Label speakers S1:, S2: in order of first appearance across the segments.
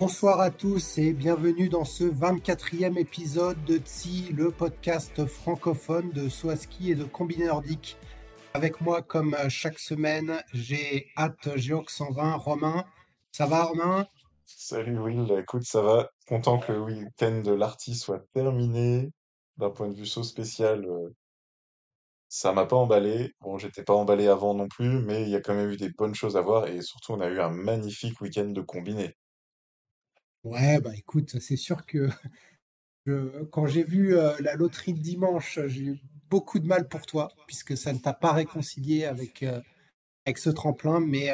S1: Bonsoir à tous et bienvenue dans ce 24e épisode de TSI, le podcast francophone de Swaski et de Combiné Nordique. Avec moi, comme chaque semaine, j'ai hâte Géox 120, Romain. Ça va, Romain?
S2: Salut Will, écoute, ça va. Content que le week-end de l'Arty soit terminé. D'un point de vue saut spécial, euh, ça m'a pas emballé. Bon, j'étais pas emballé avant non plus, mais il y a quand même eu des bonnes choses à voir et surtout, on a eu un magnifique week-end de combiné.
S1: Ouais, bah écoute, c'est sûr que quand j'ai vu la loterie de dimanche, j'ai eu beaucoup de mal pour toi, puisque ça ne t'a pas réconcilié avec, avec ce tremplin, mais,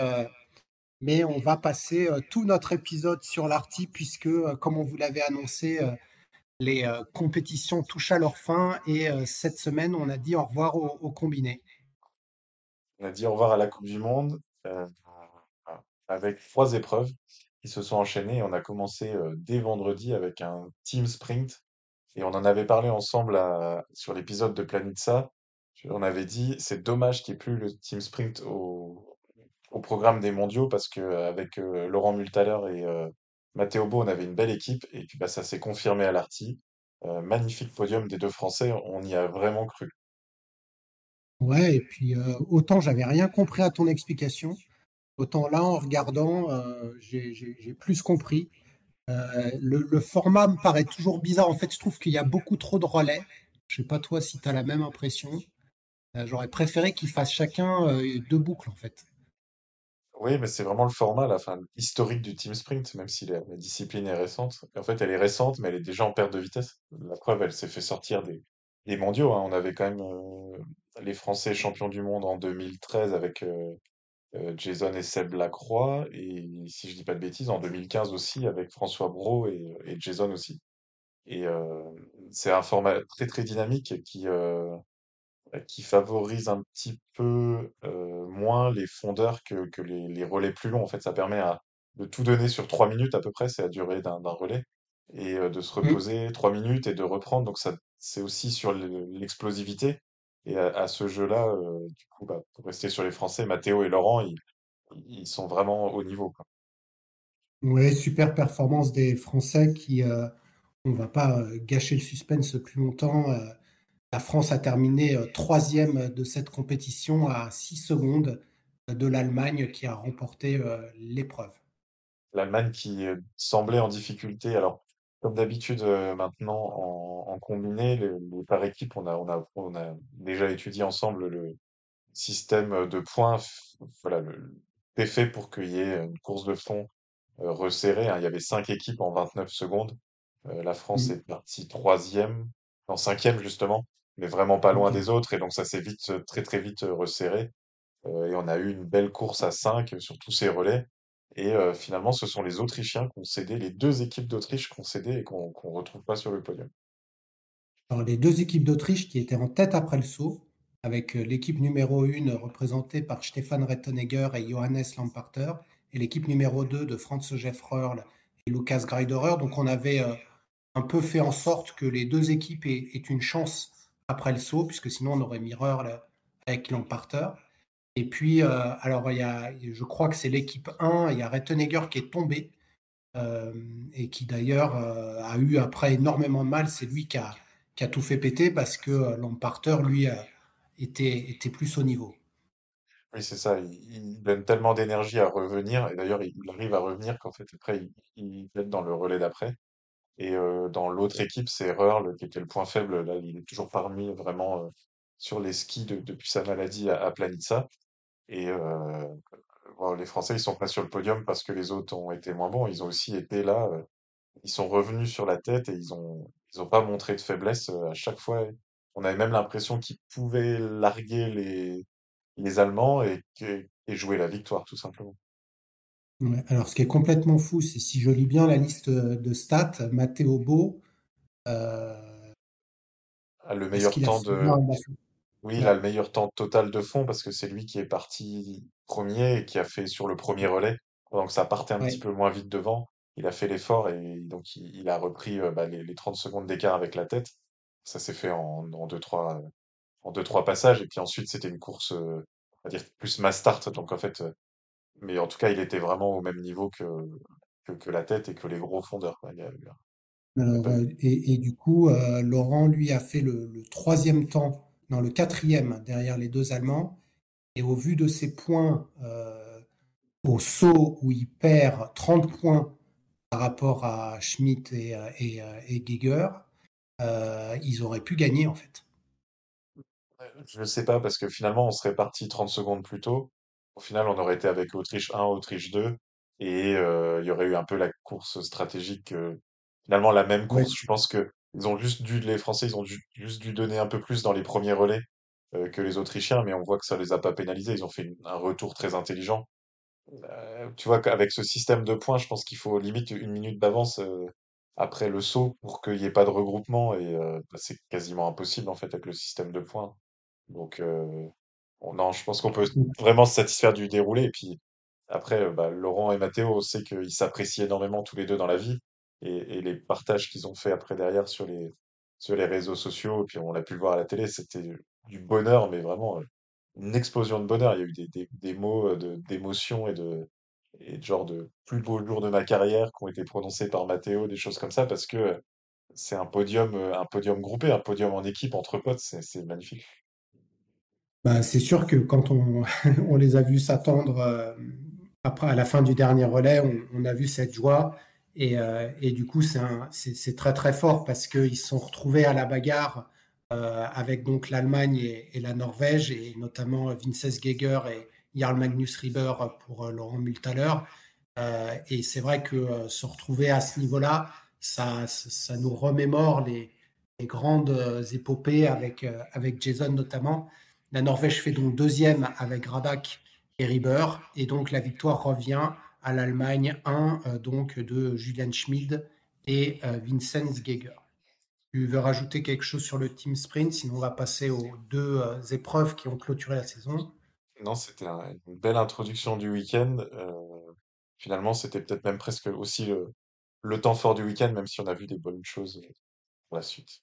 S1: mais on va passer tout notre épisode sur l'Arty, puisque, comme on vous l'avait annoncé, les compétitions touchent à leur fin, et cette semaine, on a dit au revoir au, au combiné.
S2: On a dit au revoir à la Coupe du Monde euh, avec trois épreuves qui se sont enchaînées. On a commencé dès vendredi avec un team sprint et on en avait parlé ensemble sur l'épisode de Planitza. On avait dit c'est dommage qu'il n'y ait plus le team sprint au, programme des mondiaux parce que euh, Laurent Multaler et euh, Matteo Bo, on avait une belle équipe et puis bah, ça s'est confirmé à l'Arty. Euh, magnifique podium des deux Français, on y a vraiment cru.
S1: Ouais, et puis euh, autant j'avais rien compris à ton explication, autant là, en regardant, euh, j'ai plus compris. Euh, le, format me paraît toujours bizarre. En fait, je trouve qu'il y a beaucoup trop de relais. Je sais pas toi si tu as la même impression. Euh, j'aurais préféré qu'ils fassent chacun deux boucles, en fait.
S2: Oui, mais c'est vraiment le format, historique du team sprint, même si la, discipline est récente. En fait, elle est récente, mais elle est déjà en perte de vitesse. La preuve, elle s'est fait sortir des, mondiaux. hein. On avait quand même les Français champions du monde en 2013 avec euh, Jason et Seb Lacroix, et si je dis pas de bêtises, en 2015 aussi avec François Brault et, et Jason aussi. Et euh, c'est un format très très dynamique qui, euh, qui favorise un petit peu euh, moins les fondeurs que, que les, les relais plus longs. En fait, ça permet à, de tout donner sur trois minutes à peu près, c'est la durée d'un relais, et euh, de se
S1: Mm.
S2: reposer trois minutes et de reprendre. Donc ça, c'est aussi sur le- l'explosivité. Et à, à ce jeu-là, euh, du coup, bah, pour rester sur les Français, Mathéo et Laurent, ils, ils sont vraiment au niveau, quoi.
S1: Ouais, super performance des Français qui, euh, on va pas gâcher le suspense plus longtemps. euh, la France a terminé troisième de cette compétition à 6 secondes de l'Allemagne qui a remporté l'épreuve.
S2: L'Allemagne qui semblait en difficulté. Alors, comme d'habitude, euh, maintenant, en, en combiné, par équipe, on a, on a, on a déjà étudié ensemble le système de points. f- Voilà, le, fait pour qu'il y ait une course de fond euh, resserrée. hein. Il y avait cinq équipes en 29 secondes. Euh, la France
S1: Mm.
S2: est partie troisième, en cinquième justement, mais vraiment pas loin
S1: Ok.
S2: des autres. Et donc, ça s'est vite, euh, très très vite euh, resserré. Euh, et on a eu une belle course à 5 sur tous ces relais. Et euh, finalement, ce sont les Autrichiens qui ont cédé, les deux équipes d'Autriche qui ont cédé et qu'on qu'on retrouve pas sur le podium.
S1: Les deux équipes d'Autriche qui étaient en tête après le saut, avec euh, l'équipe numéro 1 représentée par Stefan Rettenegger et Johannes Lamparter, et l'équipe numéro 2 de Franz Röhrl et Lukas Greiderer. Donc, on avait euh, un peu fait en sorte que les deux équipes aient, aient une chance après le saut, puisque sinon on aurait mis Röhrl avec Lamparter. Et puis, euh, alors, il y a, je crois que c'est l'équipe 1, il y a Rettenegger qui est tombé, euh, et qui d'ailleurs euh, a eu après énormément de mal. C'est lui qui a, tout fait péter parce que Lamparter, lui, était, plus au niveau.
S2: Oui, c'est ça. Il, donne tellement d'énergie à revenir. Et d'ailleurs, il, arrive à revenir qu'en fait, après, il, être dans le relais d'après. Et dans l'autre équipe, c'est Röhrl qui était le point faible. Là, il est toujours parmi vraiment sur les skis de- depuis sa maladie à, à Planitza. Et euh, bon, les Français, ils sont pas sur le podium parce que les autres ont été moins bons. Ils ont aussi été là. euh, ils sont revenus sur la tête et ils ont, ils ont pas montré de faiblesse euh, à chaque fois. On avait même l'impression qu'ils pouvaient larguer les, les Allemands et, que- et jouer la victoire, tout simplement.
S1: Ouais, alors, ce qui est complètement fou, c'est si je lis bien la liste de stats, Matteo Beau, euh,
S2: Ah, le
S1: est-ce
S2: meilleur
S1: qu'il a
S2: temps de. Oui, il a le meilleur temps total de fond parce que c'est lui qui est parti premier et qui a fait sur le premier relais. Donc ça partait un petit
S1: ouais.
S2: peu moins vite devant. Il a fait l'effort et donc il, il a repris euh, bah, les, les 30 secondes d'écart avec la tête. Ça s'est fait en, en deux, trois, en deux, trois passages. Et puis ensuite, c'était une course, euh, on va dire, plus mass start. Donc en fait, euh, mais en tout cas, il était vraiment au même niveau que, que, que la tête et que les gros fondeurs. quoi. Il y a, il y a
S1: Alors,
S2: pas
S1: euh,
S2: eu.
S1: et, et du coup, euh, Laurent, lui, a fait le, le troisième temps, non, le quatrième derrière les deux Allemands. Et au vu de ses points euh, au saut où il perd 30 points par rapport à Schmidt et, euh, et, euh, et Geiger, euh, ils auraient pu gagner en fait.
S2: Je ne sais pas, parce que finalement, on serait parti 30 secondes plus tôt. Au final, on aurait été avec Autriche 1, Autriche 2, et euh, il y aurait eu un peu la course stratégique. finalement, la même course, je pense que ils ont juste dû, les Français, ils ont juste dû donner un peu plus dans les premiers relais euh, que les Autrichiens, mais on voit que ça les a pas pénalisés. Ils ont fait une- un retour très intelligent. Euh, tu vois qu'avec ce système de points, je pense qu'il faut limite une minute d'avance euh, après le saut pour qu'il n'y ait pas de regroupement, et euh, bah, c'est quasiment impossible en fait avec le système de points. Donc, euh, on- non, je pense qu'on peut vraiment se satisfaire du déroulé. Et puis après, euh, bah, Laurent et Mathéo, on sait qu'ils s'apprécient énormément tous les deux dans la vie. Et, les partages qu'ils ont fait après derrière sur les, sur les réseaux sociaux, et puis on l'a pu le voir à la télé, c'était du bonheur, mais vraiment une explosion de bonheur. Il y a eu des, des, mots euh, de, d'émotion et de, et genre de plus beau jour de ma carrière qui ont été prononcés par Mathéo, des choses comme ça, parce que c'est un podium, euh, un podium groupé, un podium en équipe entre potes, c'est magnifique.
S1: bah, c'est sûr que quand on, on les a vus s'attendre euh, après à la fin du dernier relais, on a vu cette joie. Et, euh, et du coup, c'est très très fort parce qu'ils se sont retrouvés à la bagarre euh, avec donc l'Allemagne et, la Norvège, et notamment Vinces Geiger et Jarl Magnus Rieber pour euh, Laurent Multhaler. Et c'est vrai que se retrouver à ce niveau-là, ça, nous remémore les, grandes épopées avec, avec Jason notamment. La Norvège fait donc deuxième avec Radak et Rieber, et donc la victoire revient à l'Allemagne 1 euh, donc de Julian Schmid et euh, Vincenz Geiger. Tu veux rajouter quelque chose sur le team sprint, sinon on va passer aux deux euh, épreuves qui ont clôturé la saison.
S2: Non, c'était un- une belle introduction du week-end. euh, finalement, c'était peut-être même presque aussi le, le temps fort du week-end, même si on a vu des bonnes choses pour la suite.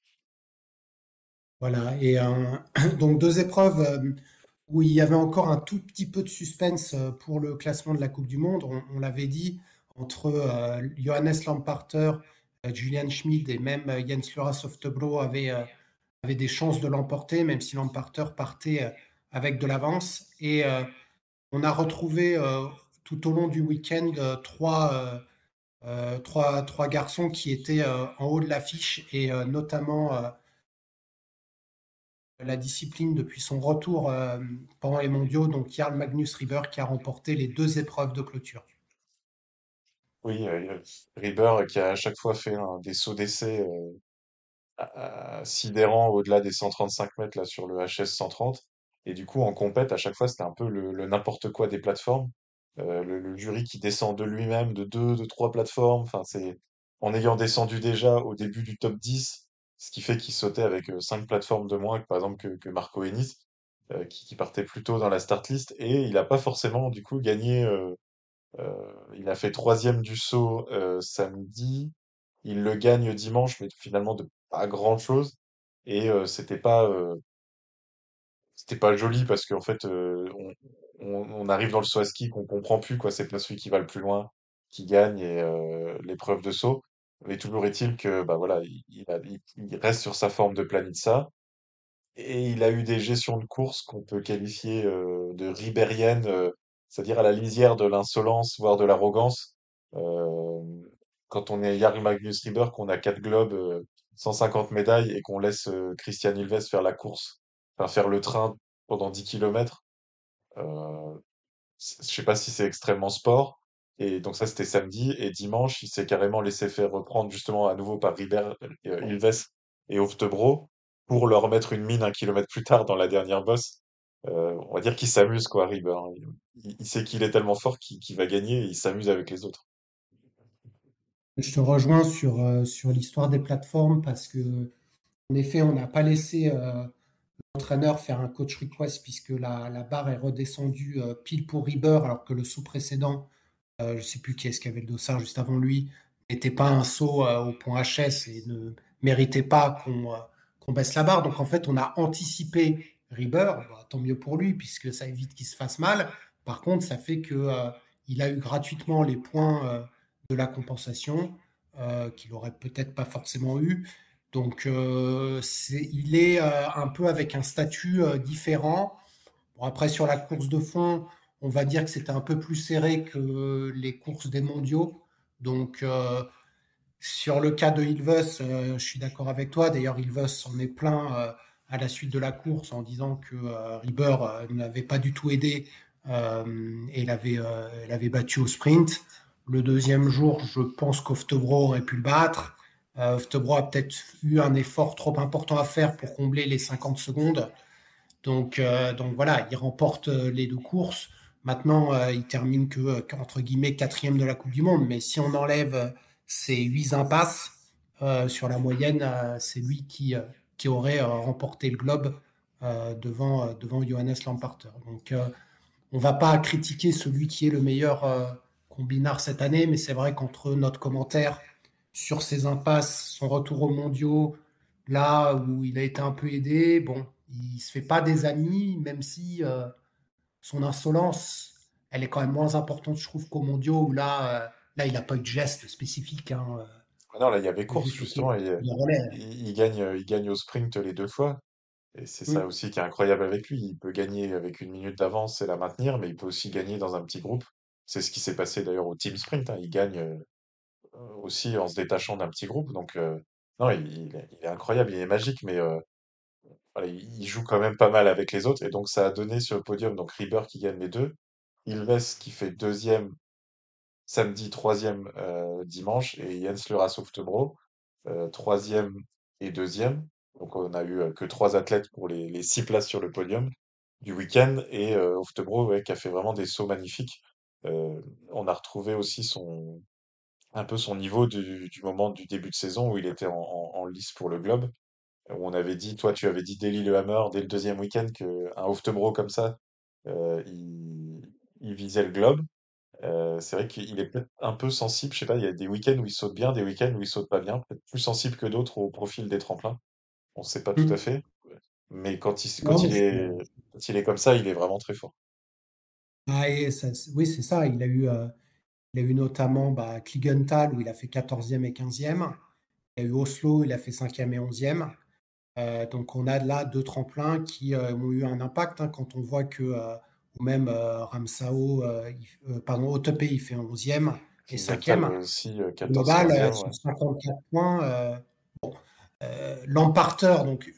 S1: Voilà, et euh, donc deux épreuves où il y avait encore un tout petit peu de suspense euh, pour le classement de la Coupe du Monde. On, l'avait dit, entre euh, Johannes Lamparter, euh, Julian Schmid et même euh, Jens Lora Softebro avaient, avaient des chances de l'emporter, même si Lamparter partait avec de l'avance. Et on a retrouvé tout au long du week-end trois, trois, trois garçons qui étaient en haut de l'affiche, et notamment la discipline depuis son retour euh, pendant les mondiaux, donc Jarl Magnus Rieber qui a remporté les deux épreuves de clôture.
S2: Oui, euh, Rieber qui a à chaque fois fait des sauts d'essai euh, sidérants au-delà des 135 mètres là, sur le HS 130. Et du coup, en compète, à chaque fois, c'était un peu le, n'importe quoi des plateformes. Le, jury qui descend de lui-même, de deux, de trois plateformes. En ayant descendu déjà au début du top 10, ce qui fait qu'il sautait avec euh, cinq plateformes de moins, que, par exemple, que, que Marco Hennis, euh, qui, partait plus tôt dans la start list. Et il n'a pas forcément, du coup, gagné. il a fait troisième du saut samedi. Il le gagne dimanche, mais finalement de pas grand-chose. Et euh, c'était pas, c'était pas joli parce qu'en fait, on, on, arrive dans le saut à ski qu'on comprend plus quoi. C'est pas celui qui va le plus loin qui gagne et l'épreuve de saut. Mais toujours est-il que bah voilà, il, reste sur sa forme de planitza. Et il a eu des gestions de course qu'on peut qualifier euh, de ribériennes, euh, c'est-à-dire à la lisière de l'insolence, voire de l'arrogance. Euh, quand on est Jarl Magnus Rieber, qu'on a quatre globes, euh, 150 médailles et qu'on laisse Christian Ilves faire la course, enfin faire le train pendant 10 kilomètres, euh, c- je sais pas si c'est extrêmement sport. Et donc ça, c'était samedi. Et dimanche, il s'est carrément laissé faire reprendre justement à nouveau par Ribéry, euh, Ilves et Oftebro pour leur mettre une mine un kilomètre plus tard dans la dernière bosse. Euh, on va dire qu'il s'amuse, quoi, Rieber. Il, il sait qu'il est tellement fort qu'il va gagner et il s'amuse avec les autres.
S1: Je te rejoins sur, euh, sur l'histoire des plateformes parce que, en effet, on n'a pas laissé euh, l'entraîneur faire un coach request puisque la, la barre est redescendue pile pour Rieber alors que le saut précédent, je ne sais plus qui est-ce qui avait le dossard juste avant lui, n'était pas un saut euh, au point HS et ne méritait pas qu'on euh, qu'on baisse la barre. Donc en fait, on a anticipé Rieber, Bah, tant mieux pour lui puisque ça évite qu'il se fasse mal. Par contre, ça fait que euh, il a eu gratuitement les points euh, de la compensation euh, qu'il aurait peut-être pas forcément eu. Donc euh, il est euh, un peu avec un statut euh, différent. Bon, après, sur la course de fond, on va dire que c'était un peu plus serré que les courses des mondiaux. Donc, euh, sur le cas de Ilves, euh, je suis d'accord avec toi. D'ailleurs, Ilves s'en est plein euh, à la suite de la course en disant que euh, n'avait pas du tout aidé et l'avait battu au sprint. Le deuxième jour, je pense qu'Oftebro aurait pu le battre. Oftebro a peut-être eu un effort trop important à faire pour combler les 50 secondes. Donc, donc voilà, il remporte les deux courses. Maintenant, euh, il termine que, euh, entre guillemets, quatrième de la Coupe du Monde. Mais si on enlève euh, ces huit impasses euh, sur la moyenne, c'est lui qui, qui aurait remporté le globe devant, devant Johannes Lamparter. Donc, on va pas critiquer celui qui est le meilleur combinard cette année, mais c'est vrai qu'entre notre commentaire sur ses impasses, son retour aux mondiaux, là où il a été un peu aidé, bon, il se fait pas des amis, même si son insolence, elle est quand même moins importante, je trouve, qu'aux mondiaux où là, euh, là, il n'a pas eu de geste spécifique. Hein, euh,
S2: Ah Non, là, il y avait course, justement,
S1: relais.
S2: il, il gagne, euh, il gagne au sprint les deux fois. Et c'est ça aussi qui est incroyable avec lui. Il peut gagner avec une minute d'avance et la maintenir, mais il peut aussi gagner dans un petit groupe. C'est ce qui s'est passé d'ailleurs au team sprint. hein. Il gagne aussi en se détachant d'un petit groupe. Donc, euh, non, il, est, il est incroyable, il est magique, mais euh, il, joue quand même pas mal avec les autres. Et donc, ça a donné sur le podium, donc Rieber qui gagne les deux, Ilves qui fait deuxième samedi, troisième euh, dimanche, et Jens Lura Softebro, euh, troisième et deuxième. Donc on a eu euh, que trois athlètes pour les, les six places sur le podium du week-end, et euh, Oftebro ouais, qui a fait vraiment des sauts magnifiques. On a retrouvé aussi son un peu son niveau du, moment du début de saison où il était en, en lice pour le globe. Où on avait dit, toi tu avais dit dès le Hammer, dès le deuxième week-end, que un Oftebro comme ça, euh, il, il visait le globe. Euh, c'est vrai qu'il est peut-être un peu sensible, je sais pas, il y a des week-ends où il saute bien, des week-ends où il saute pas bien, peut-être plus sensible que d'autres au profil des tremplins. On sait pas tout à
S1: mm.
S2: fait, mais quand il, quand est, quand il est comme ça, il est vraiment très fort.
S1: ah, et ça- oui, c'est ça. Il a eu, euh, il a eu notamment bah, Kligenthal où il a fait quatorzième et quinzième. Il y a eu Oslo, il a fait cinquième et onzième. Euh, donc on a là deux tremplins qui euh, ont eu un impact hein, quand on voit que, euh, ou même euh, Ramsao, il- euh, pardon, Otepé, il fait onzième et
S2: Klingenthal
S1: cinquième.
S2: aussi,
S1: Au
S2: 14,
S1: global,
S2: 15e, ouais.
S1: sur 54 points, bon, Lamparter, donc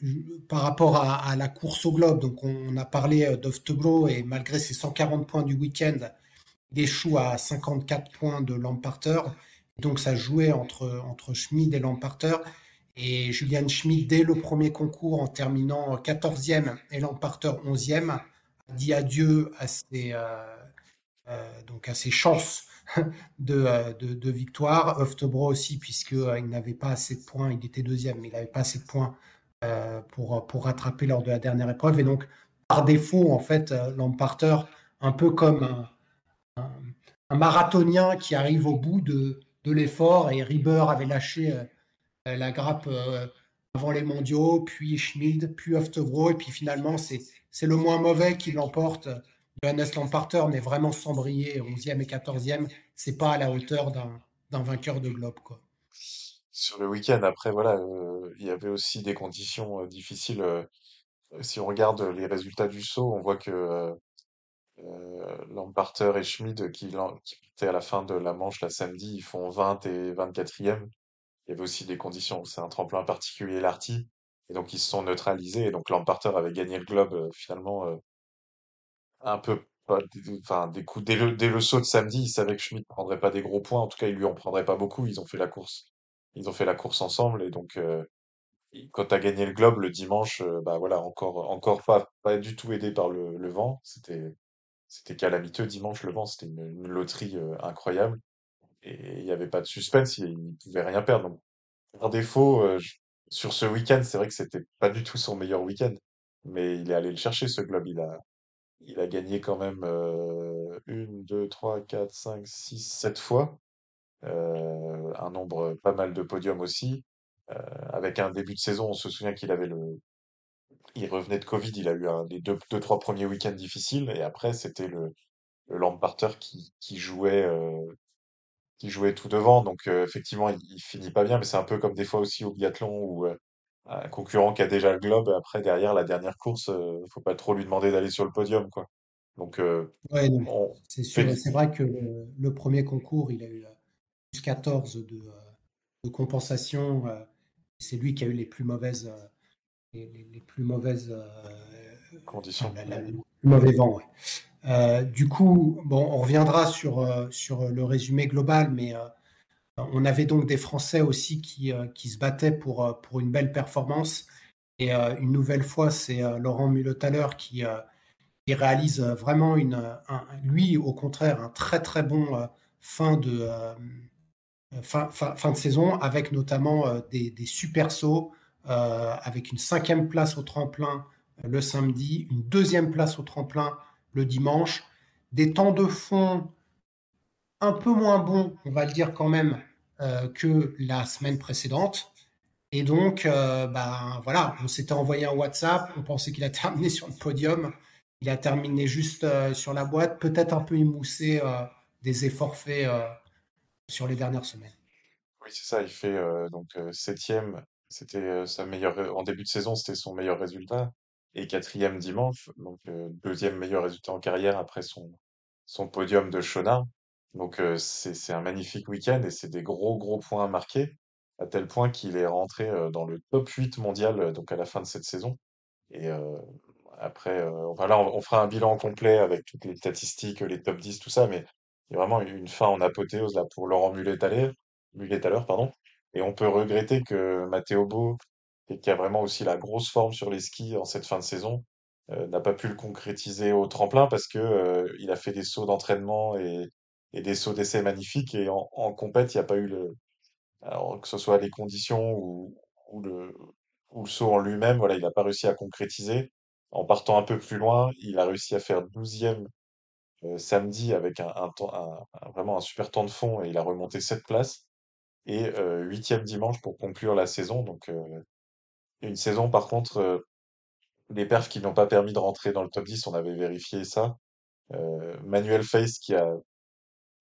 S1: par rapport à, à la course au globe, donc on, on a parlé d'Oftebro et malgré ses 140 points du week-end, il échoue à 54 points de Lamparter. Donc ça jouait entre, entre Schmid et Lamparter. Et Julian Schmid, dès le premier concours, en terminant 14e et Lamparter 11e, a dit adieu à ses, euh, euh, chances de, euh, de, de victoire. Oftebro aussi, puisqu'il il n'avait pas assez de points, il était deuxième, mais il n'avait pas assez de points pour, rattraper lors de la dernière épreuve. Et donc, par défaut, en fait, Lamparter, un peu comme un, marathonien qui arrive au bout de, de l'effort, et Rieber avait lâché la grappe euh, avant les mondiaux, puis Schmid, puis Oftebro, et puis finalement, c'est le moins mauvais qui l'emporte. Johannes Lamparter, mais vraiment sans briller, 11e et 14e, c'est pas à la hauteur d'un vainqueur de globe, quoi.
S2: Sur le week-end, après, voilà, euh, il y avait aussi des conditions euh, difficiles. euh, si on regarde les résultats du saut, on voit que euh, euh, Lamparter et Schmid, qui, qui à la fin de la manche la samedi, ils font 20 et 24e. Il y avait aussi des conditions. C'est un tremplin particulier, l'Arty. Et donc, ils se sont neutralisés. Et donc, Lamparter avait gagné le globe, euh, finalement, euh, un peu, enfin, des coups. Dès le, dès le saut de samedi, ils savaient que Schmidt prendrait pas des gros points. En tout cas, ils lui en prendraient pas beaucoup. Ils ont fait la course. Ils ont fait la course ensemble. Et donc, euh, quand tu as gagné le globe le dimanche, euh, bah voilà, encore, encore pas, pas du tout aidé par le, le vent. C'était, c'était calamiteux dimanche, le vent. C'était une, loterie incroyable. Il n'y avait pas de suspense, il ne pouvait rien perdre. Donc, par défaut, euh, sur ce week-end, c'est vrai que c'était pas du tout son meilleur week-end. Mais il est allé le chercher, ce globe. Il a, il a gagné quand même euh, une, deux, trois, quatre, cinq, six, sept fois. Euh, un nombre pas mal de podiums aussi. Avec un début de saison, on se souvient qu'il avait le, il revenait de Covid, il a eu un, les deux, deux, trois premiers week-ends difficiles, et après c'était le, le Lamparter qui, qui jouait, qui jouait tout devant. Donc euh, effectivement, il, il finit pas bien, mais c'est un peu comme des fois aussi au biathlon où euh, un concurrent qui a déjà le globe, après derrière la dernière course, euh, faut pas trop lui demander d'aller sur le podium, quoi. Donc
S1: Ouais, non,
S2: on
S1: c'est vrai que le, le premier concours, il a eu plus 14 de, de compensation. c'est lui qui a eu les plus mauvaises, euh, les, plus mauvaises, euh, enfin,
S2: conditions.
S1: la- la- le plus mauvais vent. ouais. Euh, du coup, bon, on reviendra sur, euh, sur le résumé global, mais euh, on avait donc des Français aussi qui, qui se battaient pour, pour une belle performance. Et une nouvelle fois, c'est Laurent Mulothaler qui, qui réalise vraiment une, un- lui, au contraire, un très très bon fin de, fin, fin- de saison, avec notamment des, des super sauts, avec une cinquième place au tremplin le samedi, une deuxième place au tremplin le dimanche, des temps de fond un peu moins bons, on va le dire quand même, euh, que la semaine précédente. Et donc, euh, ben, voilà, on s'était envoyé un WhatsApp, on pensait qu'il a terminé sur le podium. Il a terminé juste euh, sur la boîte, peut-être un peu émoussé euh, des efforts faits sur les dernières semaines.
S2: Oui, c'est ça, il fait donc septième, c'était sa meilleure en début de saison, c'était son meilleur résultat, et quatrième dimanche, donc deuxième meilleur résultat en carrière après son son podium de Chonard. Donc c'est un magnifique week-end et c'est des gros gros points marqués, à tel point qu'il est rentré dans le top 8 mondial donc à la fin de cette saison. Et après, euh, on, fera un bilan complet avec toutes les statistiques, les top 10, tout ça, mais il y a vraiment une fin en apothéose là pour Laurent Mulet-Thaler, Mulet-Thaler, pardon. Et on peut regretter que Matteo Beau, qui qui a vraiment aussi la grosse forme sur les skis en cette fin de saison, euh, n'a pas pu le concrétiser au tremplin parce que euh, il a fait des sauts d'entraînement et, et des sauts d'essai magnifiques et en, en compète, il n'y a pas eu le, alors, que ce soit les conditions ou, ou le, ou le saut en lui-même, voilà, il n'a pas réussi à concrétiser. En partant un peu plus loin, il a réussi à faire douzième e samedi avec un, un vraiment un super temps de fond et il a remonté 7 places. Et euh, 8 dimanche pour conclure la saison. Donc, euh, une saison, par contre, euh, les perfs qui n'ont pas permis de rentrer dans le top 10, on avait vérifié ça. Euh, Manuel Face qui a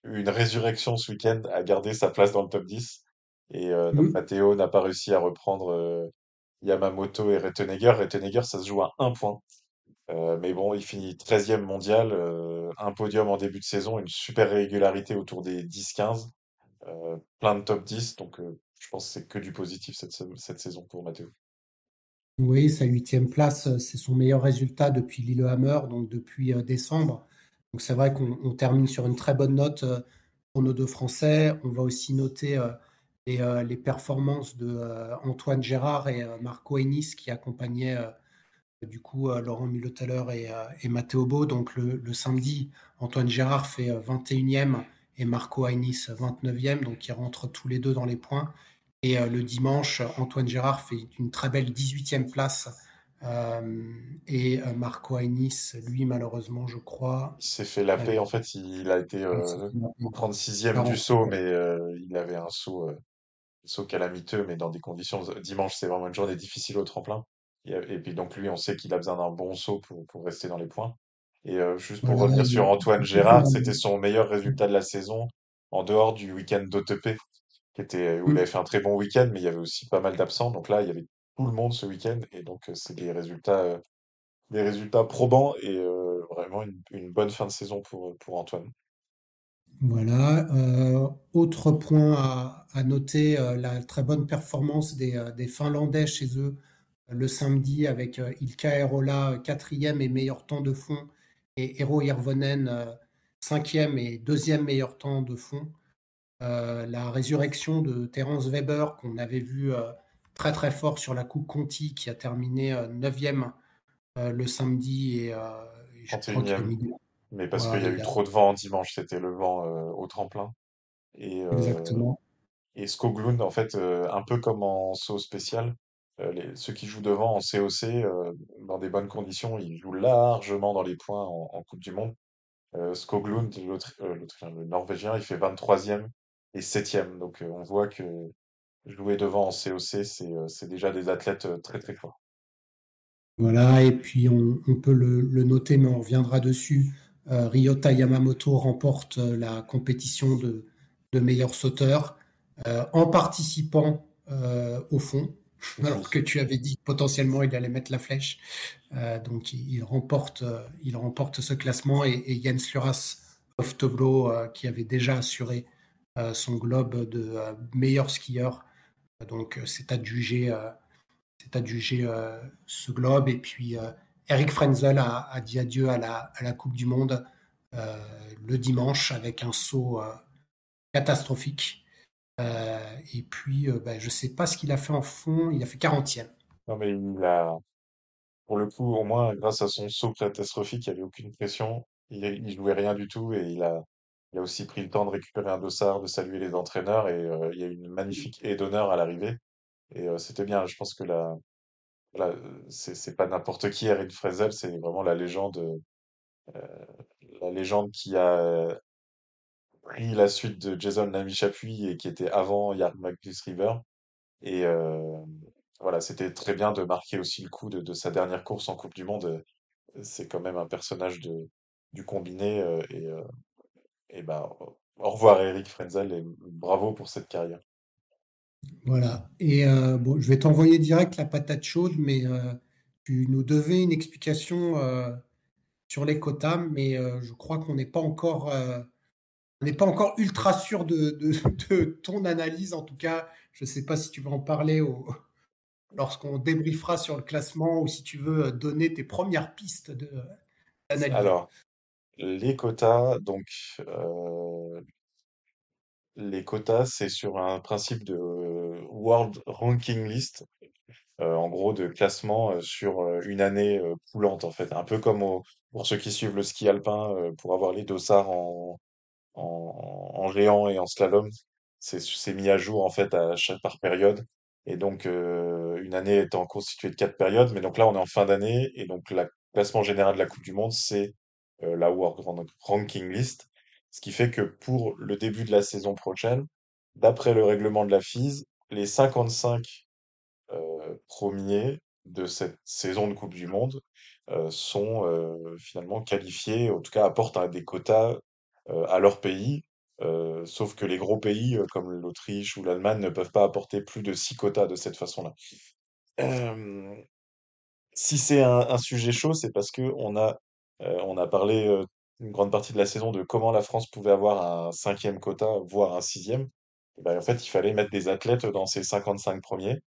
S2: une résurrection ce week-end, a gardé sa place dans le top 10. Et euh, donc
S1: Mm.
S2: Matteo n'a pas réussi à reprendre euh, Yamamoto et Rettenegger. Rettenegger, ça se joue à un point. Mais bon, il finit treizième mondial, un podium en début de saison, une super régularité autour des 10-15, euh, plein de top 10. Donc je pense que c'est que du positif cette, cette saison pour Matteo.
S1: Oui, sa huitième place, euh, c'est son meilleur résultat depuis Lillehammer, donc depuis euh, décembre. Donc c'est vrai qu'on on termine sur une très bonne note euh, pour nos deux Français. On va aussi noter les, performances de Antoine Gérard et Marco Ennis qui accompagnaient du coup Laurent Mulothaler et, et Matteo Beau. Donc le, samedi, Antoine Gérard fait euh, 21e et Marco Ennis 29e, donc ils rentrent tous les deux dans les points. Et euh, le dimanche, Antoine Gérard fait une très belle 18e place. Euh, et euh, Marco Ennis, lui, malheureusement, je crois,
S2: Il s'est fait laper,
S1: avait
S2: en fait, il a été
S1: un
S2: euh,
S1: certain
S2: 36e du
S1: 40.
S2: saut, mais euh, il avait un saut, saut calamiteux, mais dans des conditions. Dimanche, c'est vraiment une journée difficile au tremplin. Et, et puis donc lui, on sait qu'il a besoin d'un bon saut pour, pour rester dans les points. Et juste pour revenir sur Antoine Gérard, c'était son meilleur résultat de la saison en dehors du week-end d'OTP, qui était, où il avait
S1: Mm.
S2: fait un très bon week-end, mais il y avait aussi pas mal d'absents. Donc là, il y avait tout le monde ce week-end, et donc c'est des résultats, des résultats probants et euh, vraiment une, une bonne fin de saison pour, pour Antoine.
S1: Voilà. Euh, autre point à, à noter, euh, la très bonne performance des, des Finlandais chez eux le samedi avec Ilkka Erola quatrième et meilleur temps de fond et Eero Hirvonen cinquième et deuxième meilleur temps de fond. Euh, la résurrection de Terence Weber qu'on avait vu euh, très très fort sur la Coupe Conti qui a terminé 9e le samedi et,
S2: je crois Mais parce qu'il y a eu trop de vent dimanche, c'était le vent au tremplin. Et,
S1: Exactement.
S2: Et Skoglund, en fait, un peu comme en saut spécial, les, ceux qui jouent devant en COC, dans des bonnes conditions, ils jouent largement dans les points en, Coupe du Monde. Skoglund, le Norvégien, il fait 23e et 7e. Donc on voit que jouer devant en COC, c'est déjà des athlètes très très forts.
S1: Voilà, et puis on, peut le, noter, mais on reviendra dessus. Ryota Yamamoto remporte la compétition de, de meilleur sauteur en participant au fond, alors que tu avais dit potentiellement il allait mettre la flèche. donc il, remporte, il remporte ce classement et, et Jens Luras of Toblo, qui avait déjà assuré son globe de meilleur skieur. Donc c'est adjugé, c'est ce globe. Et puis Eric Frenzel a, dit adieu à la, à la Coupe du Monde le dimanche avec un saut catastrophique. et puis, ben, je ne sais pas ce qu'il a fait en fond. Il a fait 40e.
S2: Non, mais il a, pour le coup, au moins, grâce à son saut catastrophique, il n'y avait aucune pression. Il, ne jouait rien du tout et il a, il a aussi pris le temps de récupérer un dossard, de saluer les entraîneurs et euh, il y a eu une magnifique aide d'honneur à l'arrivée. Et euh, c'était bien. Je pense que là, là c'est pas n'importe qui, Eric Fresel, c'est vraiment la légende, euh, la légende qui a pris la suite de Jason Namichapuis et qui était avant Yarn Magnus River. Et voilà, c'était très bien de marquer aussi le coup de, de, sa dernière course en Coupe du Monde. C'est quand même un personnage de, du combiné et ben, au revoir Eric Frenzel et bravo pour cette carrière.
S1: Voilà. Et euh, bon, je vais t'envoyer direct la patate chaude, mais euh, tu nous devais une explication euh, sur les quotas, mais je crois qu'on n'est pas encore, on n'est pas encore ultra sûr de, de, ton analyse. En tout cas, je ne sais pas si tu vas en parler au, lorsqu'on débriefera sur le classement ou si tu veux donner tes premières pistes d'analyse.
S2: Alors, les quotas, donc, euh, les quotas, c'est sur un principe de World Ranking List, euh, en gros de classement euh, sur une année poulante, en fait. Un peu comme pour ceux qui suivent le ski alpin, pour avoir les dossards en, en, en géant et en slalom, c'est c'est mis à jour en fait à chaque par période. Et donc, une année étant constituée de quatre périodes, mais donc là, on est en fin d'année, et donc le classement général de la Coupe du Monde, c'est euh, la World Ranking List. Ce qui fait que pour le début de la saison prochaine, d'après le règlement de la FIS, les 55 euh, premiers de cette saison de Coupe du Monde euh, sont finalement qualifiés, en tout cas apportent des quotas à leur pays, sauf que les gros pays comme l'Autriche ou l'Allemagne ne peuvent pas apporter plus de 6 quotas de cette façon-là. si c'est un, un, sujet chaud, c'est parce que on a euh, on a parlé euh, une grande partie de la saison de comment la France pouvait avoir un cinquième quota, voire un sixième. Ben, en fait, il fallait mettre des athlètes dans ces 55 premiers.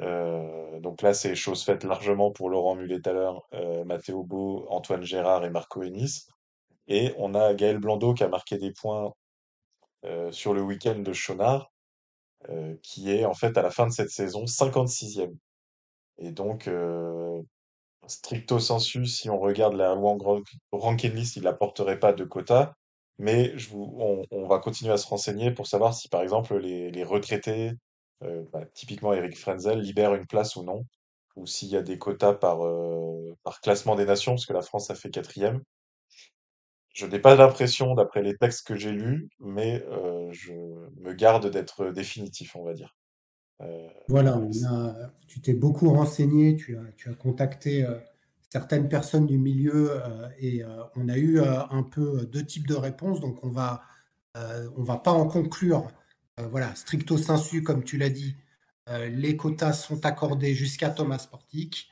S2: Euh, donc là, c'est chose faite largement pour Laurent Mulet-Thaler, euh, Mathéo Beau, Antoine Gérard et Marco Ennis. Et on a Gaël Blando qui a marqué des points sur le week-end de Chonard, qui est en fait à la fin de cette saison 56e. Et donc, stricto sensu, si on regarde la ranking list, il n'apporterait pas de quota. Mais on, va continuer à se renseigner pour savoir si, par exemple, les, retraités, euh, bah, typiquement Eric Frenzel, libèrent une place ou non, ou s'il y a des quotas par, euh, par classement des nations, parce que la France a fait quatrième. Je n'ai pas l'impression, d'après les textes que j'ai lus, mais euh, je me garde d'être définitif, on va dire.
S1: Euh, voilà, tu t'es beaucoup renseigné, tu as, contacté euh, certaines personnes du milieu euh, et on a eu un peu deux types de réponses. Donc on va, va pas en conclure. voilà, stricto sensu, comme tu l'as dit, les quotas sont accordés jusqu'à Thomas Portic.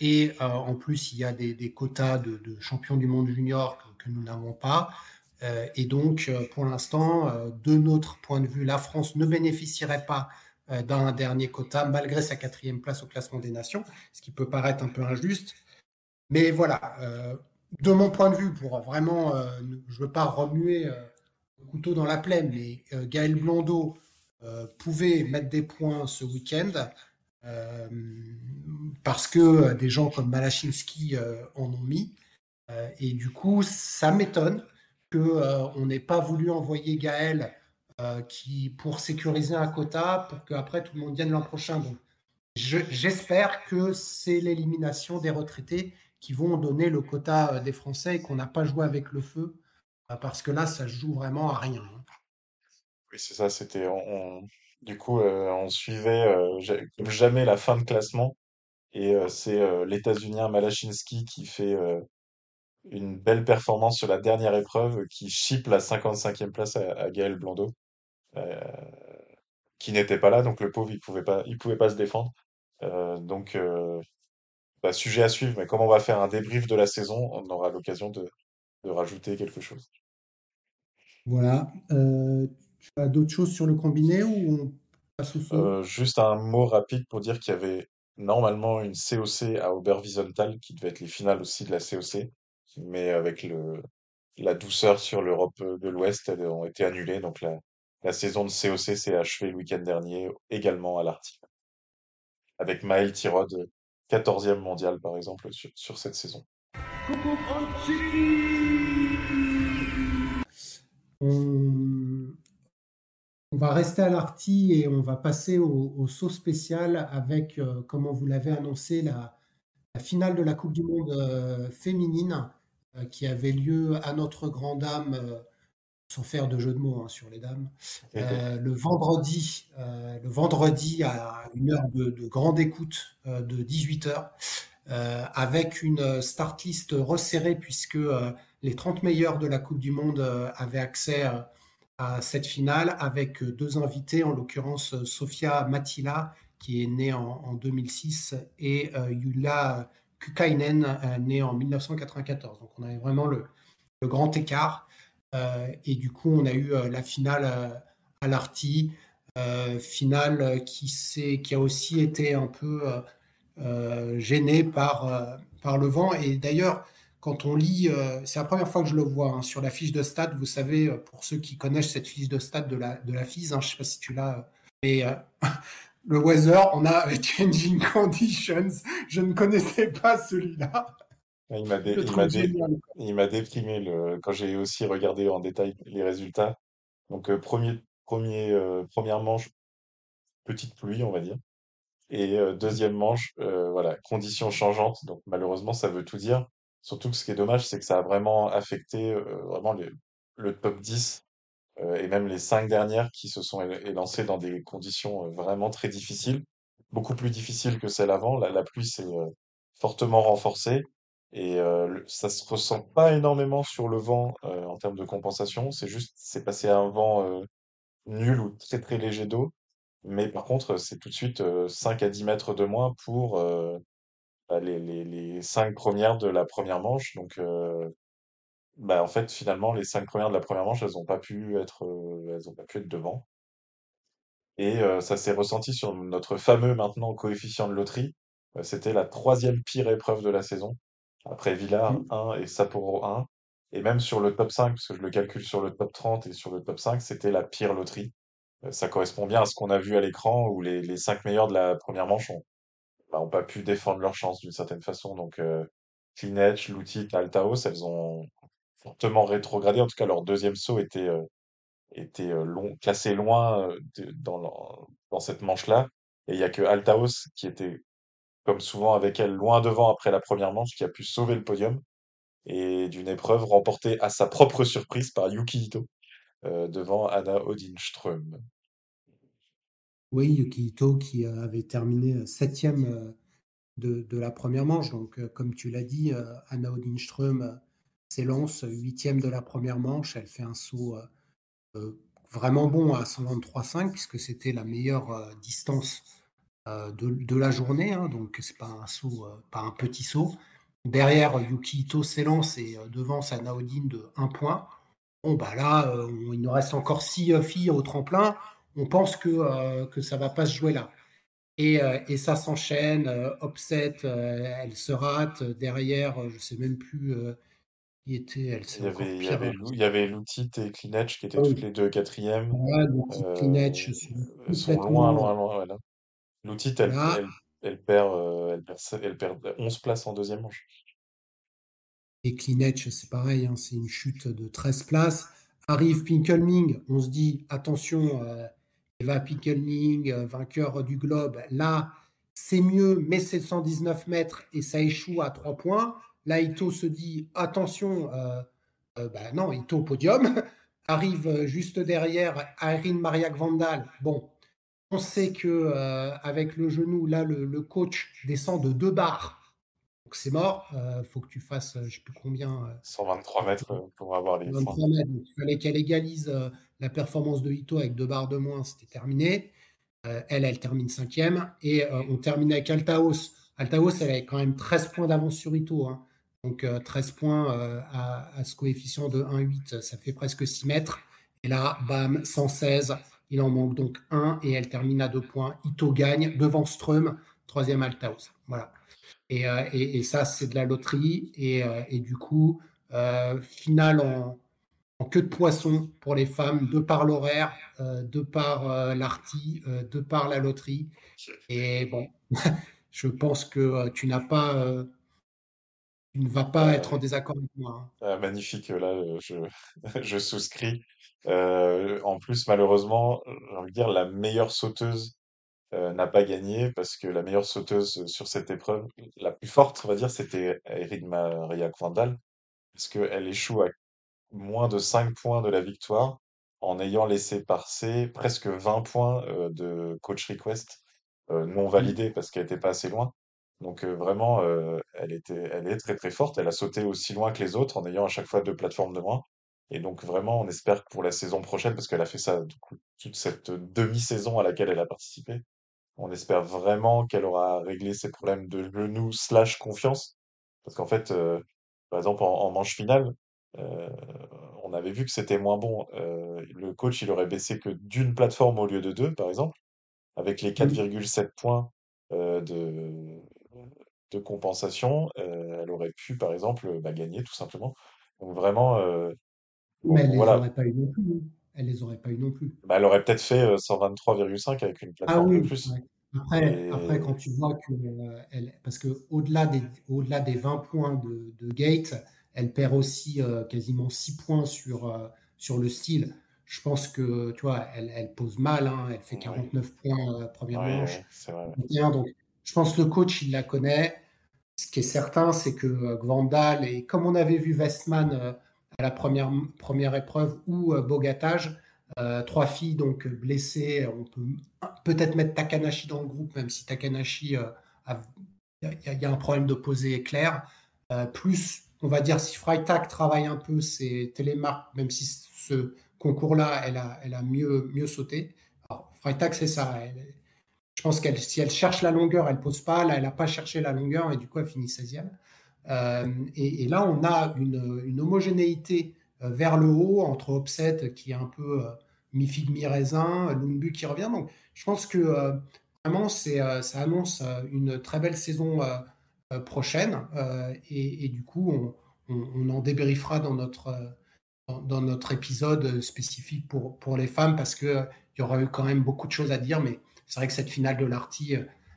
S1: et en plus, il y a des, quotas de, champions du monde junior que, nous n'avons pas. et donc, pour l'instant, de notre point de vue, la France ne bénéficierait pas dans un dernier quota, malgré sa quatrième place au classement des nations, ce qui peut paraître un peu injuste. Mais voilà, euh, de mon point de vue, pour vraiment, euh, je ne veux pas remuer le couteau dans la plaine, mais Gaël Blondeau pouvait mettre des points ce week-end parce que des gens comme Malachinski en ont mis. et du coup, ça m'étonne qu'on n'ait pas voulu envoyer Gaël qui, pour sécuriser un quota, pour qu'après tout le monde vienne l'an prochain. Donc, j'espère que c'est l'élimination des retraités qui vont donner le quota euh, des Français et qu'on n'a pas joué avec le feu, euh, parce que là, ça joue vraiment à rien. Hein.
S2: Oui, c'est ça, c'était. Du coup, euh, on suivait jamais la fin de classement. Et c'est l'États-Unien Malachinski qui fait une belle performance sur la dernière épreuve, qui chip la 55e place à, Gaël Blondeau, qui n'était pas là, donc le pauvre, il pouvait pas, il pouvait pas se défendre. donc, bah, sujet à suivre, mais comme on va faire un débrief de la saison, on aura l'occasion de, rajouter quelque chose.
S1: Voilà. Euh, tu as d'autres choses sur le combiné ou on passe au
S2: euh, Juste un mot rapide pour dire qu'il y avait normalement une COC à Oberwiesenthal qui devait être les finales aussi de la COC, mais avec le, la douceur sur l'Europe de l'Ouest, elles ont été annulées. Donc la, la saison de COC s'est achevée le week-end dernier également à l'Arctique. Avec Maël Tirod 14e mondial, par exemple, sur, cette saison.
S1: On, va rester à l'Arty et on va passer au, saut spécial avec, euh, comme on vous l'avait annoncé, la, finale de la Coupe du Monde euh, féminine euh, qui avait lieu à notre grand dame sans faire de jeu de mots hein, sur les dames, euh, le vendredi, euh, le vendredi à une heure de, grande écoute euh, de 18 heures, avec une start list resserrée puisque les 30 meilleurs de la Coupe du Monde avaient accès à cette finale avec deux invités, en l'occurrence Sofia Matila qui est née en, 2006 et Yula Kukainen née en 1994. Donc on avait vraiment le grand écart. Euh, et du coup, on a eu euh, la finale euh, à l'Arty, finale qui, a aussi été un peu gênée par, par le vent. Et d'ailleurs, quand on lit, c'est la première fois que je le vois hein, sur la fiche de stade. Vous savez, pour ceux qui connaissent cette fiche de stade de la, de la FIS, hein, je ne sais pas si tu l'as, mais le weather, on a changing conditions. Je ne connaissais pas celui-là.
S2: Il m'a il m'a déprimé le... quand j'ai aussi regardé en détail les résultats. Donc, euh, premier, premier, euh, première manche, petite pluie, on va dire. Et euh, deuxième manche, voilà, conditions changeantes. Donc, malheureusement, ça veut tout dire. Surtout que ce qui est dommage, c'est que ça a vraiment affecté vraiment le top 10 et même les cinq dernières qui se sont élancées dans des conditions vraiment très difficiles, beaucoup plus difficiles que celles avant. La, la pluie s'est fortement renforcée. Et euh, ça se ressent pas énormément sur le vent euh, en termes de compensation. C'est juste, c'est passé à un vent euh, nul ou très très léger d'eau. Mais par contre, c'est tout de suite 5 à 10 mètres de moins pour bah, les, les, les 5 premières de la première manche. Donc, bah, en fait, finalement, les 5 premières de la première manche, elles ont pas pu être, pas pu être devant. Et ça s'est ressenti sur notre fameux maintenant coefficient de loterie. C'était la troisième pire épreuve de la saison. Après Villars 1 mmh. et Sapporo 1. Et même sur le top 5, parce que je le calcule sur le top 30 et sur le top 5, c'était la pire loterie. Euh, ça correspond bien à ce qu'on a vu à l'écran où les, les 5 meilleurs de la première manche ont, bah, ont pas pu défendre leur chance d'une certaine façon. Donc, euh, Edge, Lutit, Altaos, elles ont fortement rétrogradé. En tout cas, leur deuxième saut était, euh, était euh, long, classé loin dans, dans cette manche-là. Et il y a que Altaos qui était comme souvent avec elle, loin devant après la première manche, qui a pu sauver le podium et d'une épreuve remportée à sa propre surprise par Yuki Ito euh, devant Anna Odinström.
S1: Oui, Yuki Ito qui euh, avait terminé euh, septième de, de, la première manche. Donc, comme tu l'as dit, Anna Odinström s'élance huitième de la première manche. Elle fait un saut vraiment bon à 123,5 puisque c'était la meilleure distance euh, de, la journée, hein, donc c'est pas un saut, euh, pas un petit saut. Derrière, Yuki Ito s'élance et euh, devant sa Naodine de 1 point. Bon, bah là, il nous reste encore 6 filles au tremplin. On pense que, que ça va pas se jouer là. Et, et ça s'enchaîne. Upset, elle se rate. Derrière, je sais même plus. qui était, elle,
S2: Il y avait, il y
S1: pire.
S2: avait, Lou- il y avait Lutit et Klinech qui étaient toutes les deux quatrièmes.
S1: le petit
S2: Euh,
S1: sont
S2: loin, loin, loin. Voilà. Lutit, elle,
S1: Voilà.
S2: elle, elle perd, euh, elle perd, elle perd 11 places en deuxième manche.
S1: Et Klinech, c'est pareil, hein, c'est une chute de 13 places. Arrive Pinkelming, on se dit, attention, euh, Eva Pinkelming, euh, vainqueur du globe. Là, c'est mieux, mais c'est 119 mètres et ça échoue à 3 points. Là, Ito se dit, attention, euh, euh, bah non, Ito au podium. Arrive euh, juste derrière Irene Mariak Vandal. Bon, on sait que euh, avec le genou, là, le, le coach descend de deux barres. Donc c'est mort. Il faut que tu fasses, euh, je ne sais plus combien, euh,
S2: 123 mètres euh, pour avoir les points.
S1: 23 mètres. Donc, il fallait qu'elle égalise euh, la performance de Ito avec deux barres de moins. C'était terminé. Euh, elle, elle termine cinquième. Et euh, on termine avec Altaos. Altaos, elle avait quand même 13 points d'avance sur Ito. hein. Donc euh, 13 points euh, à, à ce coefficient de 1,8, ça fait presque 6 mètres. Et là, bam, 116. Il en manque donc un et elle termine à deux points. Ito gagne devant Ström, troisième Altaos. Voilà. Et, euh, et- et ça, c'est de la loterie. Et, euh, et du coup, euh, finale en, en queue de poisson pour les femmes, de par l'horaire, de par l'arty, de par la loterie. Et bon, je pense que tu n'as pas, tu ne vas pas
S2: Euh,
S1: être en désaccord avec moi. hein.
S2: Ah, magnifique, là, je, je souscris. Euh, en plus, malheureusement, j'ai envie de dire, la meilleure sauteuse euh, n'a pas gagné parce que la meilleure sauteuse sur cette épreuve, la plus forte, on va dire, c'était Erin Maria Kvandal, parce qu'elle échoue à moins de 5 points de la victoire en ayant laissé passer presque 20 points euh, de coach request euh, non validés parce qu'elle n'était pas assez loin. Donc euh, vraiment, euh, elle était, elle est très très forte. Elle a sauté aussi loin que les autres en ayant à chaque fois deux plateformes de moins. Et donc vraiment, on espère que pour la saison prochaine, parce qu'elle a fait ça du coup, toute cette demi-saison à laquelle elle a participé, on espère vraiment qu'elle aura réglé ses problèmes de genou slash confiance. Parce qu'en fait, euh, par exemple, en, en manche finale, euh, on avait vu que c'était moins bon. Euh, le coach, il aurait baissé que d'une plateforme au lieu de deux, par exemple, avec les
S1: Mm.
S2: 4,7 points euh, de, de compensation, euh, elle aurait pu, par exemple, bah, gagner tout simplement. Donc vraiment, euh,
S1: Mais elle les
S2: voilà,
S1: aurait pas eu non plus. hein. Elle les aurait pas eu non plus.
S2: Bah, elle aurait peut-être fait euh, 123,5 avec une
S1: Ah
S2: plateforme de
S1: oui,
S2: plus.
S1: ouais. Après, après, quand tu vois que euh, elle, parce que au-delà des, au-delà des 20 points de, de Gate, elle perd aussi euh, quasiment 6 points sur, euh, sur le style. Je pense que, tu vois, elle, elle pose mal, hein. elle fait
S2: oui,
S1: 49 points euh, première
S2: oui,
S1: manche,
S2: c'est vrai. ouais.
S1: 51. Donc, je pense que le coach, il la connaît. Ce qui est certain, c'est que euh, Gvandal, et comme on avait vu Westman euh, la première, première épreuve, ou euh, Bogatage, euh, trois filles donc blessées, on peut peut-être mettre Takanashi dans le groupe, même si Takanashi, euh, a- il il y a un problème de posée clair. Euh, plus, on va dire, si Freitag travaille un peu ses télémarques, même si ce concours-là, elle a, elle a mieux, mieux sauté. Alors, Freitag, c'est ça. je pense qu'elle, si elle cherche la longueur, elle pose pas. Là, elle n'a pas cherché la longueur et du coup, elle finit 16e. Euh, et, là, on a une, homogénéité euh, vers le haut entre Opset qui est un peu euh, mi-figue, mi-raisin, Lumbu qui revient. Donc, je pense que vraiment, ça annonce une très belle saison prochaine. Et, du coup, on, en débriefera dans notre, dans, notre épisode spécifique pour, pour les femmes parce qu'il y aura eu quand même beaucoup de choses à dire. Mais c'est vrai que cette finale de l'Arty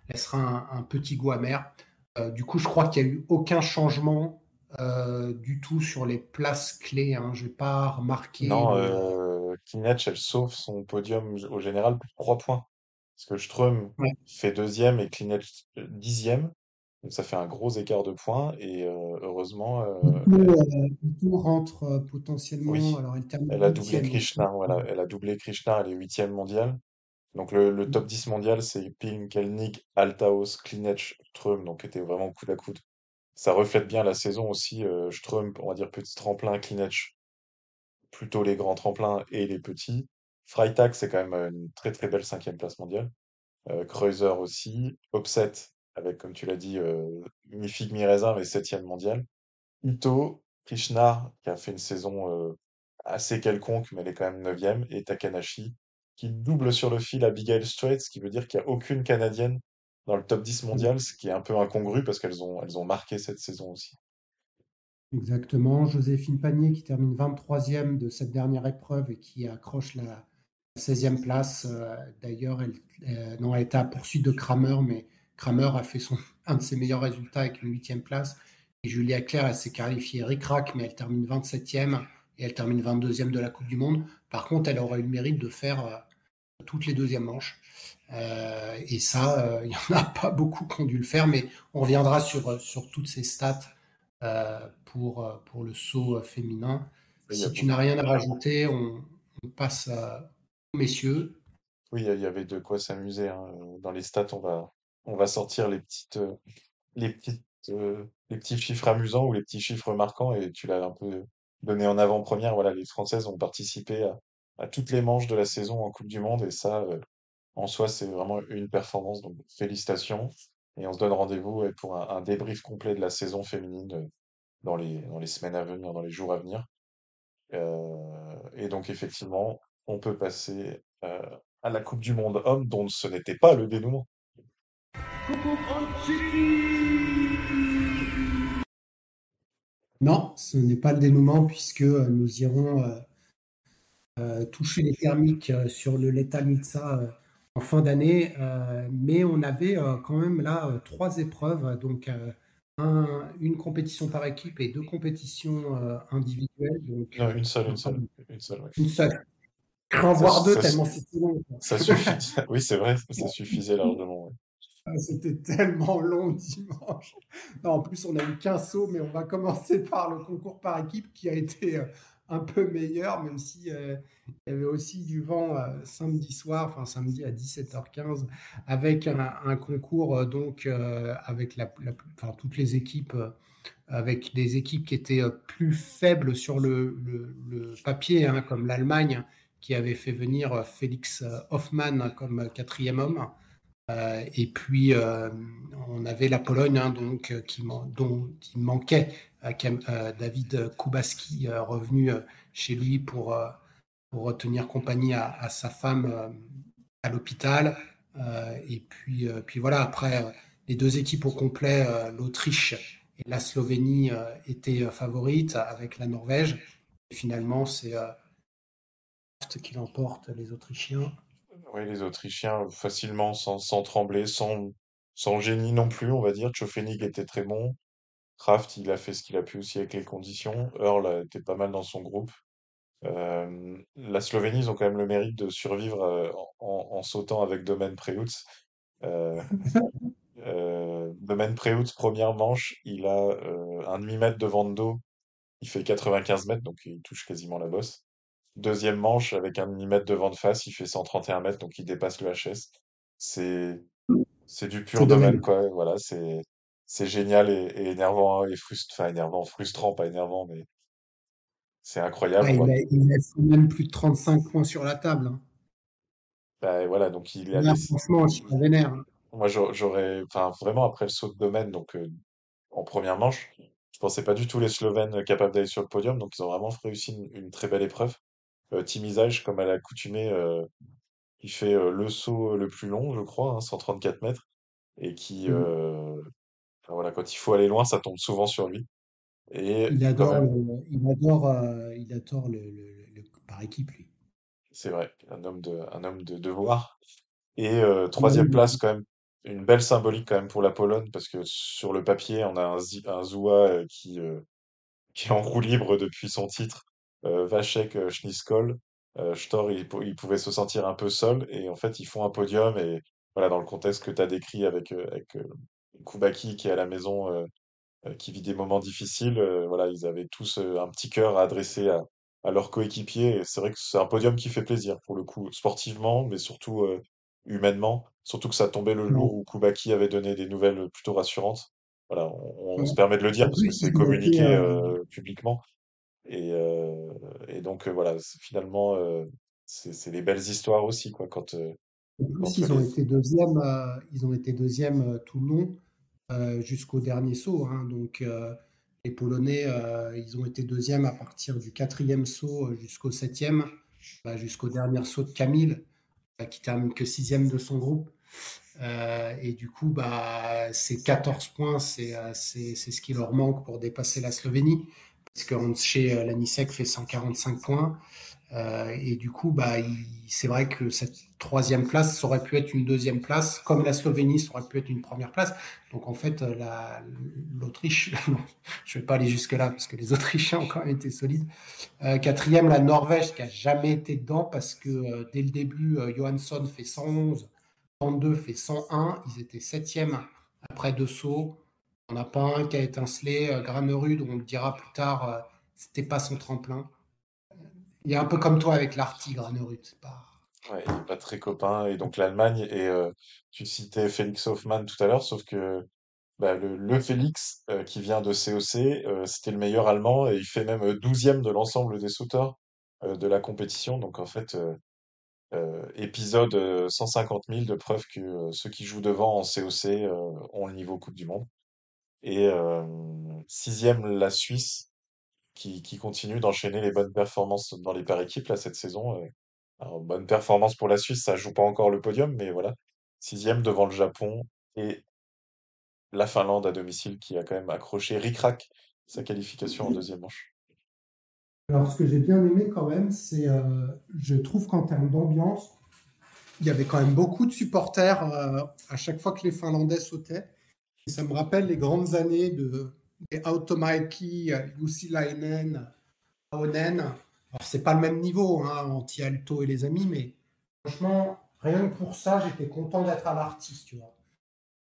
S1: laissera un petit goût amer. Euh, du coup, je crois qu'il n'y a eu aucun changement euh, du tout sur les places clés. Hein. Je n'ai pas remarqué
S2: Non, euh, Kinech, elle sauve son podium au général pour 3 points. Parce que Ström
S1: Ouais.
S2: fait deuxième et Kinech euh, dixième. Donc ça fait un gros écart de points. Et euh, heureusement, euh, elle-
S1: euh, rentre potentiellement.
S2: oui,
S1: Alors, elle termine
S2: elle a doublé Krishna. Voilà, elle a doublé Krishna, elle est huitième mondiale. Donc le, le
S1: Mm.
S2: top 10 mondial, c'est Pinkelnik, Altaos, Klinech, Ström, donc était vraiment coude à coude. Ça reflète bien la saison aussi. Euh, Ström, on va dire petit tremplin, Klinech, plutôt les grands tremplins et les petits. Freitag, c'est quand même euh, une très très belle cinquième place mondiale. Euh, Kreuzer aussi. Opset, avec, comme tu l'as dit, euh, mi-figue, mi-raisin, mais septième mondiale. Ito, Krishna, qui a fait une saison euh, assez quelconque, mais elle est quand même neuvième. Et Takanashi, qui double sur le fil Abigail Strait, ce qui veut dire qu'il n'y a aucune Canadienne dans le top 10 mondial, ce qui est un peu incongru parce qu'elles ont, elles ont marqué cette saison aussi.
S1: Exactement. Joséphine Panier qui termine 23e de cette dernière épreuve et qui accroche la 16e place. Euh, d'ailleurs, elle, euh, non, elle était à poursuite de Kramer, mais Kramer a fait son, un de ses meilleurs résultats avec une 8e place. Et Julia Claire, elle s'est qualifiée ric-rac, mais elle termine 27e et elle termine 22e de la Coupe du Monde. Par contre, elle aura eu le mérite de faire euh, toutes les deuxièmes manches. et ça, il n'y en a pas beaucoup qui ont dû le faire, mais on reviendra sur, sur toutes ces stats pour, pour le saut féminin. Si tu n'as rien à rajouter, on, passe aux messieurs.
S2: Oui, il y avait de quoi s'amuser. Hein. Dans les stats, on va, on va sortir les petites, les petites, les petits chiffres amusants ou les petits chiffres marquants. Et tu l'as un peu donné en avant-première. Voilà, les Françaises ont participé à, toutes les manches de la saison en Coupe du Monde. Et ça, en soi, c'est vraiment une performance. Donc, félicitations. Et on se donne rendez-vous pour un, débrief complet de la saison féminine dans les, dans les semaines à venir, dans les jours à venir. Euh, et donc, effectivement, on peut passer euh, à la Coupe du Monde homme, dont ce n'était pas le dénouement.
S1: Non, ce n'est pas le dénouement puisque euh, nous irons toucher les thermiques sur le Leta Nitsa en fin d'année. mais on avait quand même là trois épreuves, donc une compétition par équipe et deux compétitions euh, individuelles. Donc,
S2: non, une seule, une seule. Une seule,
S1: une seule. En voir deux tellement c'était long.
S2: Ça suffit. oui, c'est vrai, ça suffisait largement.
S1: Ah, c'était tellement long dimanche. En plus, on a eu qu'un saut, mais on va commencer par le concours par équipe qui a été euh, un peu meilleur, même si euh, il y avait aussi du vent euh, samedi soir, enfin samedi à 17h15, avec un, concours donc avec la, toutes les équipes, avec des équipes qui étaient plus faibles sur le, le, papier, hein, comme l'Allemagne qui avait fait venir Félix Hoffmann comme quatrième homme. Et puis on avait la Pologne hein, donc qui dont il manquait David Kubaski revenu chez lui pour pour tenir compagnie à, sa femme euh, à l'hôpital. Euh, et puis, euh, puis voilà, après, les deux équipes au complet, l'Autriche et la Slovénie étaient favorites avec la Norvège. Finalement, c'est qui l'emporte, les Autrichiens.
S2: Les Autrichiens, facilement, sans, sans trembler, sans, sans génie non plus, on va dire. Tchofenig était très bon. Kraft, il a fait ce qu'il a pu aussi avec les conditions. Earl était pas mal dans son groupe. Euh, la Slovénie, ils ont quand même le mérite de survivre euh, en, sautant avec Domaine Preutz. Euh, euh, Domaine Preutz, première manche, il a un demi-mètre de vent de dos. Il fait 95 mètres, donc il touche quasiment la bosse. Deuxième manche, avec un demi-mètre de vent de face, il fait 131 mètres, donc il dépasse le HS. C'est, c'est du pur domaine, quoi. Voilà, c'est, c'est génial et, énervant, et frustrant, enfin énervant, frustrant, pas énervant, mais c'est incroyable.
S1: il, a, il, même plus de 35 points sur la table. Hein.
S2: Bah, voilà, donc il a
S1: Franchement, je suis vénère. Hein.
S2: Moi, j'aurais, enfin, vraiment après le saut de domaine, donc euh, en première manche, je pensais pas du tout les Slovènes capables d'aller sur le podium, donc ils ont vraiment réussi une, très belle épreuve. Euh, Timisage, comme à l'accoutumée, euh, il fait euh, le saut le plus long, je crois, 134 hein, mètres, et qui, mmh. voilà, quand il faut aller loin, ça tombe souvent sur lui.
S1: Il adore, le, il adore, euh, il adore le, le, par équipe, lui.
S2: C'est vrai, un homme de, un homme de devoir. Et euh, troisième place, quand même, une belle symbolique quand même pour la Pologne, parce que sur le papier, on a un, un Zoua euh, qui, qui est en roue libre depuis son titre, Vachek Schniskol. Stor, il, il, pouvait se sentir un peu seul, et en fait, ils font un podium, et voilà, dans le contexte que tu as décrit avec, avec Koubaki qui est à la maison euh, qui vit des moments difficiles. Euh, voilà, ils avaient tous euh, un petit cœur à adresser à, à leurs coéquipiers. Et c'est vrai que c'est un podium qui fait plaisir pour le coup, sportivement, mais surtout humainement. Surtout que ça tombait le jour où Koubaki avait donné des nouvelles plutôt rassurantes. Voilà, on, se permet de le dire parce que c'est communiqué publiquement. Et, et donc voilà, finalement, c'est des belles histoires aussi quoi. Quand,
S1: ils, ont été deuxième, ils ont été deuxième tout le long. Euh, jusqu'au dernier saut. Hein. Donc, euh, les Polonais, euh, ils ont été deuxièmes à partir du quatrième saut jusqu'au septième, bah, jusqu'au dernier saut de Camille, qui termine que sixième de son groupe. Euh, et du coup, bah, ces 14 points, c'est c'est ce qui leur manque pour dépasser la Slovénie. Parce que chez l'ANISEC fait 145 points. Euh, et du coup, bah, c'est vrai que cette troisième place, aurait pu être une deuxième place, comme la Slovénie, ça aurait pu être une première place. Donc en fait, euh, l'Autriche, je ne vais pas aller jusque-là, parce que les Autrichiens ont quand même été solides. Euh, quatrième, la Norvège, qui a jamais été dedans, parce que dès le début, Johansson fait 111, 32 fait 101, ils étaient septième après deux sauts. On n'a pas un qui a étincelé. Granerud, on le dira plus tard, c'était pas son tremplin. Il est un peu comme toi avec l'Arti, Granerud. Pas...
S2: Ouais, il n'est pas très copain. Et donc l'Allemagne, et euh, tu citais Félix Hoffmann tout à l'heure, sauf que bah, le, Félix euh, qui vient de COC, euh, c'était le meilleur allemand et il fait même douzième de l'ensemble des sauteurs de la compétition. Donc en fait, épisode 150 000 de preuve que ceux qui jouent devant en COC ont le niveau Coupe du Monde. Et sixième, la Suisse qui, qui continue d'enchaîner les bonnes performances dans les par équipes là, cette saison. euh. Alors, bonne performance pour la Suisse, ça joue pas encore le podium, mais voilà. Sixième devant le Japon et la Finlande à domicile qui a quand même accroché ric-rac sa qualification en deuxième manche.
S1: Alors, ce que j'ai bien aimé quand même, c'est, euh, je trouve qu'en termes d'ambiance, il y avait quand même beaucoup de supporters euh, à chaque fois que les Finlandais sautaient. Ça me rappelle les grandes années de, des Automaiki, Jussi Lainen, Aonen. Alors, c'est pas le même niveau, hein, anti-alto et les amis, mais franchement, rien que pour ça, j'étais content d'être à l'artiste, tu vois.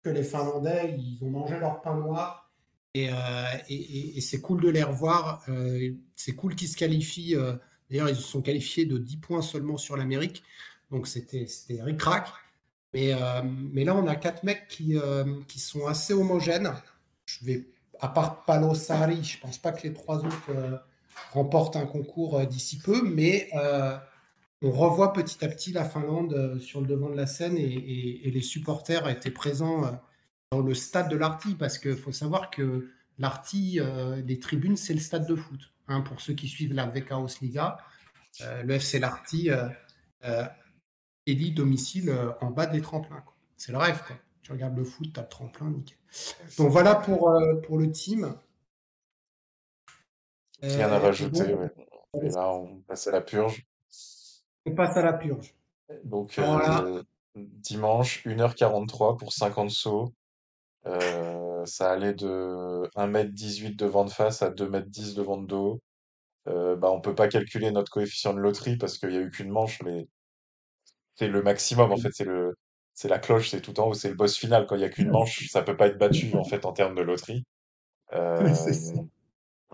S1: Que les Finlandais, ils ont mangé leur pain noir et, euh, c'est cool de les revoir. Euh, c'est cool qu'ils se qualifient. Euh, D'ailleurs, ils se sont qualifiés de 10 points seulement sur l'Amérique. Donc, c'était ric-rac. Mais, euh, mais là, on a quatre mecs qui, euh, qui sont assez homogènes. Je vais à part Palo Sari, je pense pas que les trois autres euh, remportent un concours d'ici peu, mais on revoit petit à petit la Finlande sur le devant de la scène et, les supporters étaient présents dans le stade de l'Arty parce qu'il faut savoir que l'Arty, les tribunes, c'est le stade de foot. Hein, pour ceux qui suivent la Vekaos Liga, le FC l'Arty élit domicile en bas des tremplins. C'est le rêve. Quoi. Tu regardes le foot, tu as le tremplin, nickel. Donc voilà pour, euh, pour le team.
S2: Rien à euh, rajouter. Et là, on passe à la purge.
S1: On passe à la purge.
S2: Donc, euh, dimanche, 1h43 pour 50 sauts. ça allait de 1m18 de vent de face à 2m10 de vent de dos. bah, on peut pas calculer notre coefficient de loterie parce qu'il n'y a eu qu'une manche, mais c'est le maximum en fait. C'est le, c'est la cloche, c'est tout en haut, c'est le boss final. Quand il n'y a qu'une manche, ça peut pas être battu en fait en termes de loterie. Euh,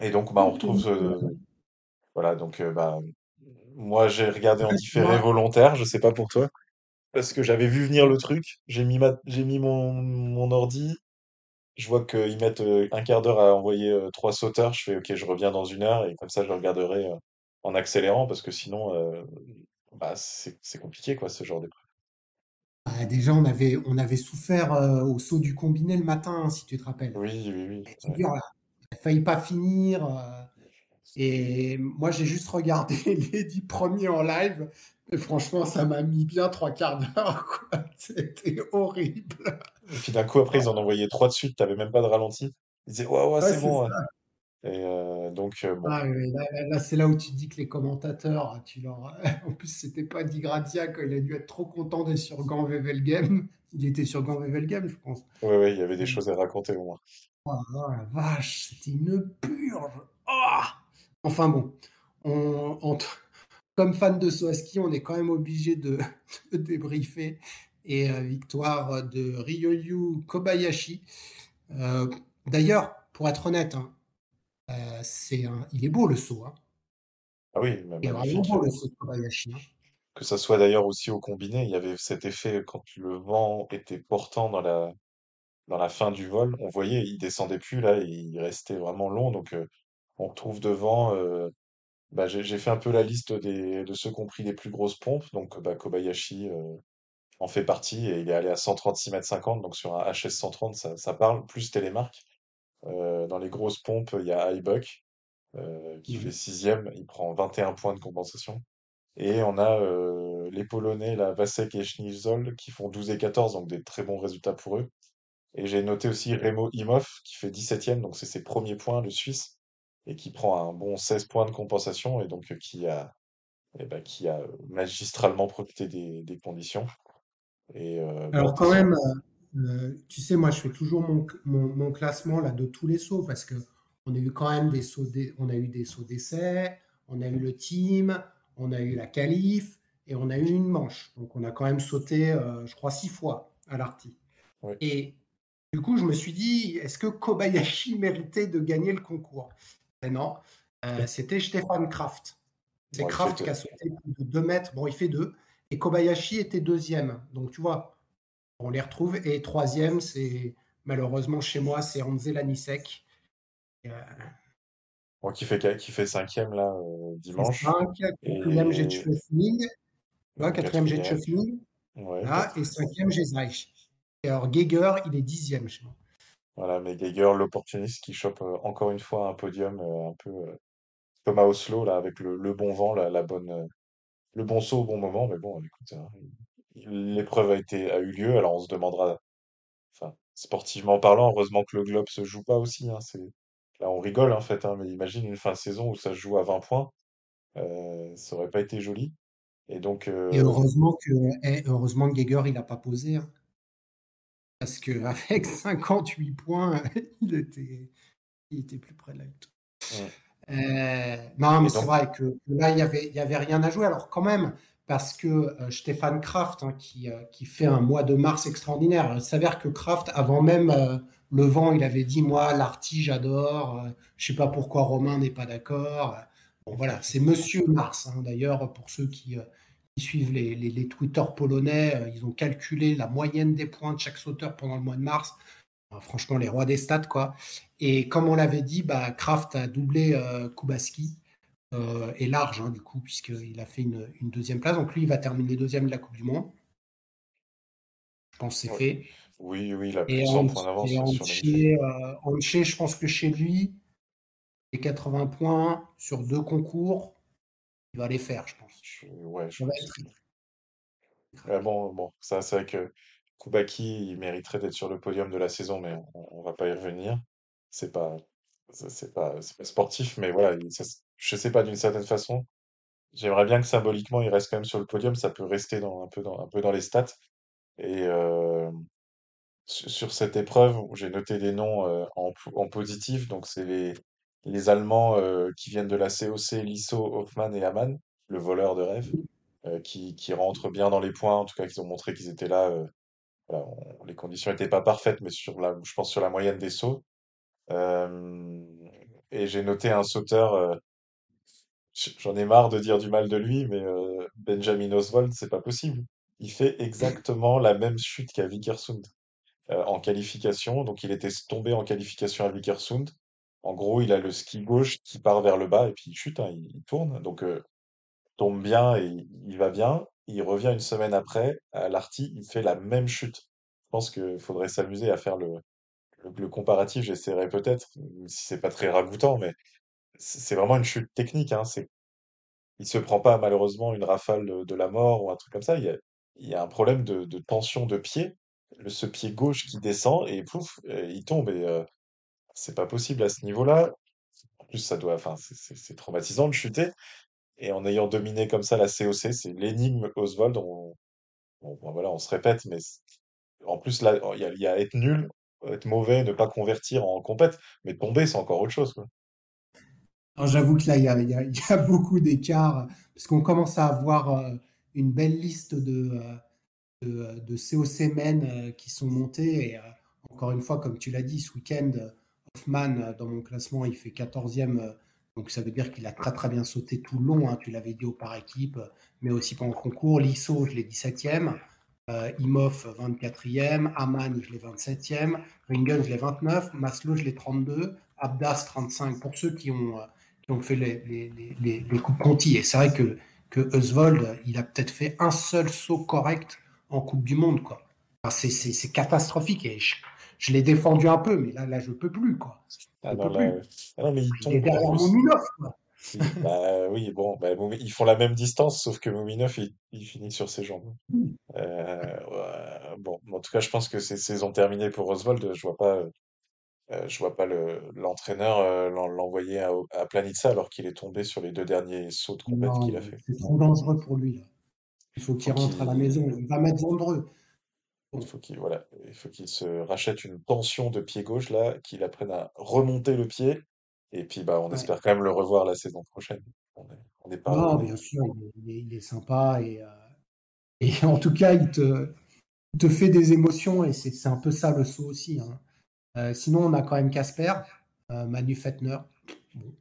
S2: et donc bah on retrouve voilà donc euh, bah moi j'ai regardé en différé volontaire, je sais pas pour toi, parce que j'avais vu venir le truc. J'ai mis ma... j'ai mis mon mon ordi. Je vois qu'ils mettent euh, un quart d'heure à envoyer trois sauteurs. Je fais ok, je reviens dans une heure et comme ça je regarderai en accélérant parce que sinon bah c'est c'est compliqué quoi ce genre de
S1: bah, déjà, on avait, on avait souffert euh, au saut du combiné le matin, si tu te rappelles.
S2: Oui, oui, oui.
S1: C'est dur, là. Il failli pas finir. Euh, et moi, j'ai juste regardé les dix premiers en live. Et franchement, ça m'a mis bien trois quarts d'heure. C'était horrible.
S2: Et puis d'un coup, après, ils en envoyaient trois de suite. Tu n'avais même pas de ralenti. Ils disaient, ouais, ouais, c'est bon. Et euh, donc, euh, bon.
S1: Ah, là, c'est là où tu dis que les commentateurs, tu leur... en plus, c'était pas Digradia quand il a dû être trop content d'être sur Gant Game. Il était sur Gant Game, je pense.
S2: Oui, oui, il y avait des choses à raconter au moins.
S1: Oh, la vache, c'était une purge. Oh enfin bon, on, comme fan de Soaski, on est quand même obligé de, de débriefer. Et euh, victoire de Ryoyu Kobayashi. D'ailleurs, pour être honnête, hein, euh, c'est il est beau le saut. Hein.
S2: Ah oui,
S1: il est vraiment beau le saut de Kobayashi. Hein.
S2: Que ça soit d'ailleurs aussi au combiné, il y avait cet effet quand le vent était portant dans la, dans la fin du vol, on voyait, il descendait plus là, il restait vraiment long. Donc euh, on retrouve devant, euh, bah, j'ai fait un peu la liste des, de ceux qui ont pris les plus grosses pompes. Donc bah, Kobayashi en fait partie et il est allé à 136 mètres 50, donc sur un HS 130, ça, ça parle, plus télémarque. Euh, dans les grosses pompes, il y a iBuck euh, qui fait sixième, il prend 21 points de compensation. Et on a euh, les Polonais, la Vasek et Schnitzol, qui font 12 et 14, donc des très bons résultats pour eux. Et j'ai noté aussi Remo Imhoff, qui fait 17e, donc c'est ses premiers points, le Suisse, et qui prend un bon 16 points de compensation, et donc euh, qui a, eh ben, qui a magistralement profité des, des conditions. Et euh, bah,
S1: Alors quand même, euh, tu sais, moi je fais toujours mon, mon- mon classement là de tous les sauts parce que on a eu quand même des sauts, on a eu des sauts d'essai, on a eu le team, on a eu la qualif et on a eu une manche. Donc on a quand même sauté, euh, je crois, six fois à l'Arty.
S2: oui,
S1: Et du coup, je me suis dit, est-ce que Kobayashi méritait de gagner le concours? Et non, euh, c'était Stéphane Kraft. C'est Kraft qui a sauté plus de 2 mètres. Bon, il fait 2. Et Kobayashi était deuxième. Donc, tu vois, on les retrouve. Et troisième, c'est malheureusement chez moi, c'est Anze Lanisek. Euh,
S2: bon, qui fait, qui fait cinquième là euh, dimanche.
S1: 5. Quatrième,
S2: Et
S1: quatrième, j'ai
S2: quatrième, ouais,
S1: Là, et cinquième, j'ai Zeich. Et alors, Geiger, il est dixième chez moi.
S2: voilà, mais Geiger, l'opportuniste qui chope euh, encore une fois un podium euh, un peu comme à Oslo, là, avec le, le bon vent, la, la bonne, le bon saut au bon moment. Mais bon, écoute, hein, il- l'épreuve a été, a eu lieu, alors on se demandera, enfin, sportivement parlant, heureusement que le globe se joue pas aussi, hein, c'est, là, on rigole en fait, hein, mais imagine une fin de saison où ça se joue à 20 points, euh, ça aurait pas été joli. Et donc,
S1: Et
S2: euh,
S1: heureusement que, eh, heureusement que Geiger, il n'a pas posé. hein. parce qu'avec 58 points, il était, il était plus près de la victoire.
S2: mm.
S1: Euh, non, mais
S2: et
S1: c'est
S2: donc,
S1: vrai que là, il y avait, il y avait rien à jouer. Alors, quand même, parce que euh, Stéphane Kraft, hein, qui, euh, qui fait un mois de mars extraordinaire, il s'avère que Kraft, avant même euh, le vent, il avait dit Moi, l'Arty, j'adore. je sais pas pourquoi Romain n'est pas d'accord. Bon, voilà, c'est Monsieur Mars. hein. D'ailleurs, pour ceux qui, suivent les, les, Twitter polonais, ils ont calculé la moyenne des points de chaque sauteur pendant le mois de mars. Franchement, les rois des stats, quoi. Et comme on l'avait dit, bah, Kraft a doublé Kubaski euh, et large, hein, du coup, puisqu'il a fait une, une deuxième place. Donc lui, il va terminer deuxième de la Coupe du Monde. Je pense que c'est fait.
S2: oui, oui, il a plus
S1: Et
S2: de 100
S1: Anche,
S2: points d'avance
S1: et
S2: sur
S1: Anche, euh, je pense que chez lui, les 80 points sur deux concours, il va les faire, je pense.
S2: Je- ouais, je pense.
S1: être
S2: Ouais, bon, bon, ça, c'est vrai que Koubaki, il mériterait d'être sur le podium de la saison, mais on, on va pas y revenir. C'est pas, c'est pas, pas sportif, mais voilà, ça, je sais pas d'une certaine façon. J'aimerais bien que symboliquement, il reste quand même sur le podium. Ça peut rester dans, un peu dans, un peu dans les stats. Et sur, cette épreuve, j'ai noté des noms en, en positif. Donc, c'est les, les Allemands qui viennent de la COC, Lisso, Hoffmann et Hamann, le voleur de rêve, qui, qui rentrent bien dans les points. En tout cas, qu'ils ont montré qu'ils étaient là. les conditions n'étaient pas parfaites, mais sur la, je pense sur la moyenne des sauts. Et j'ai noté un sauteur, j'en ai marre de dire du mal de lui, mais euh, Benjamin Oswald, c'est pas possible. Il fait exactement la même chute qu'à Vikersund euh, en qualification. Donc il était tombé en qualification à Vikersund. En gros, il a le ski gauche qui part vers le bas et puis il chute, hein, il, il tourne. Donc euh, tombe bien et il, il va bien. Il revient une semaine après à l'Arty, il fait la même chute. Je pense qu'il faudrait s'amuser à faire le, le, le comparatif. J'essaierai peut-être, même si c'est pas très ragoûtant, mais c'est vraiment une chute technique. Hein. C'est, il se prend pas malheureusement une rafale de, la mort ou un truc comme ça. Il y a, il y a un problème de, tension de pied. Le, ce pied gauche qui descend et pouf, euh, il tombe. Et euh, c'est pas possible à ce niveau-là. En plus, ça doit, enfin, c'est traumatisant de chuter. Et en ayant dominé comme ça la COC, c'est l'énigme Oswald. On, bon, voilà, on se répète, mais en plus, là, il y a, être nul, être mauvais, ne pas convertir en compète, mais tomber, c'est encore autre chose.
S1: J'avoue que là, il y a, beaucoup d'écarts, parce qu'on commence à avoir euh, une belle liste de, euh, de, de COC men euh, qui sont montés. Et euh, encore une fois, comme tu l'as dit, ce week-end, euh, Hoffman, euh, dans mon classement, il fait 14e. euh, donc ça veut dire qu'il a très très bien sauté tout le long. hein, tu l'avais dit au par équipe, euh, mais aussi pendant le concours. Lisso, je l'ai 17e. Euh, Imhoff, 24e. Aman, je l'ai 27e. Ringen, je l'ai 29. Maslow, je l'ai 32. Abdas, 35. Pour ceux qui ont, euh, ont fait les, les, les, les, coupes Conti. Et c'est vrai que, que Oswald, il a peut-être fait un seul saut correct en Coupe du Monde. quoi. Enfin, c'est- catastrophique. Et je, je l'ai défendu un peu, mais là, là je peux plus. quoi.
S2: Ah non,
S1: peux
S2: là,
S1: plus.
S2: euh, ah non, mais il
S1: Il est
S2: tombe,
S1: derrière quoi.
S2: Si, bah oui, bon, bah, ils font la même distance, sauf que Mouminov, il, il finit sur ses jambes. Euh, ouais, bon, en tout cas, je pense que c'est saison terminée pour Oswald. Je vois pas, euh, je vois pas le l'entraîneur euh, l'en- l'envoyer à, à Planitza alors qu'il est tombé sur les deux derniers sauts de compète
S1: Non,
S2: qu'il a fait.
S1: c'est trop dangereux pour lui, là. Il faut
S2: Faut
S1: qu'il rentre à la
S2: qu'il,
S1: maison. Il va mettre Zandreux.
S2: il faut qu'il, voilà, il faut qu'il se rachète une tension de pied gauche là, qu'il apprenne à remonter le pied. Et puis, bah, on
S1: ouais.
S2: espère quand même le revoir la saison prochaine. On est, on pas
S1: Non, bien sûr, il est, il est- il est sympa et, euh, et en tout cas, il te, il te fait des émotions et c'est c'est un peu ça le saut aussi. hein. Euh, sinon, on a quand même Casper, euh, Manu Fettner. Bon,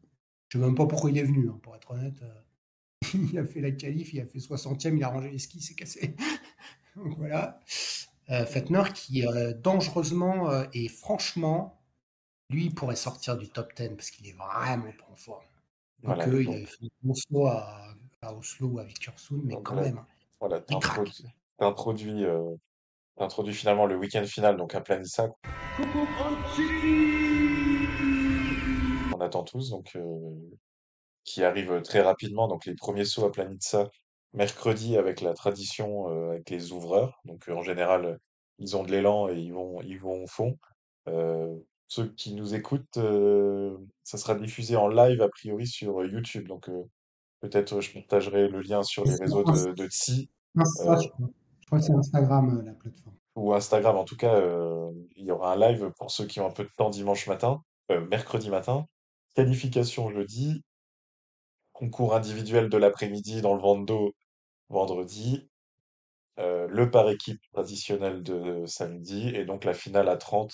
S1: je ne sais même pas pourquoi il est venu, hein, pour être honnête. Euh, il a fait la qualif, il a fait 60e, il a rangé les skis, il s'est cassé. Donc voilà. Fettner qui, dangereusement et franchement, lui, il pourrait sortir du top 10 parce qu'il est vraiment pas en forme.
S2: Voilà,
S1: Quoique, il
S2: donc,
S1: avait fait un bon saut à, à Oslo ou à Vikersund, mais
S2: donc
S1: quand
S2: voilà,
S1: même, hein,
S2: voilà, t'introduis, euh, t'introduis finalement le week-end final, donc à Planissa, qu'on attend tous, donc euh, qui arrive très rapidement. Donc les premiers sauts à Planitza mercredi avec la tradition euh, avec les ouvreurs. Donc euh, en général, ils ont de l'élan et ils vont, ils vont au fond. Euh, ceux qui nous écoutent, ça sera diffusé en live a priori sur YouTube. Donc peut-être je partagerai le lien sur les réseaux de, de Tsi
S1: crois. Que c'est Instagram, euh, la plateforme.
S2: ou Instagram. En tout cas, euh, il y aura un live pour ceux qui ont un peu de temps dimanche matin, euh, mercredi matin. Qualification jeudi, concours individuel de l'après-midi dans le d'eau vendredi, le par équipe traditionnel de samedi et donc la finale à 30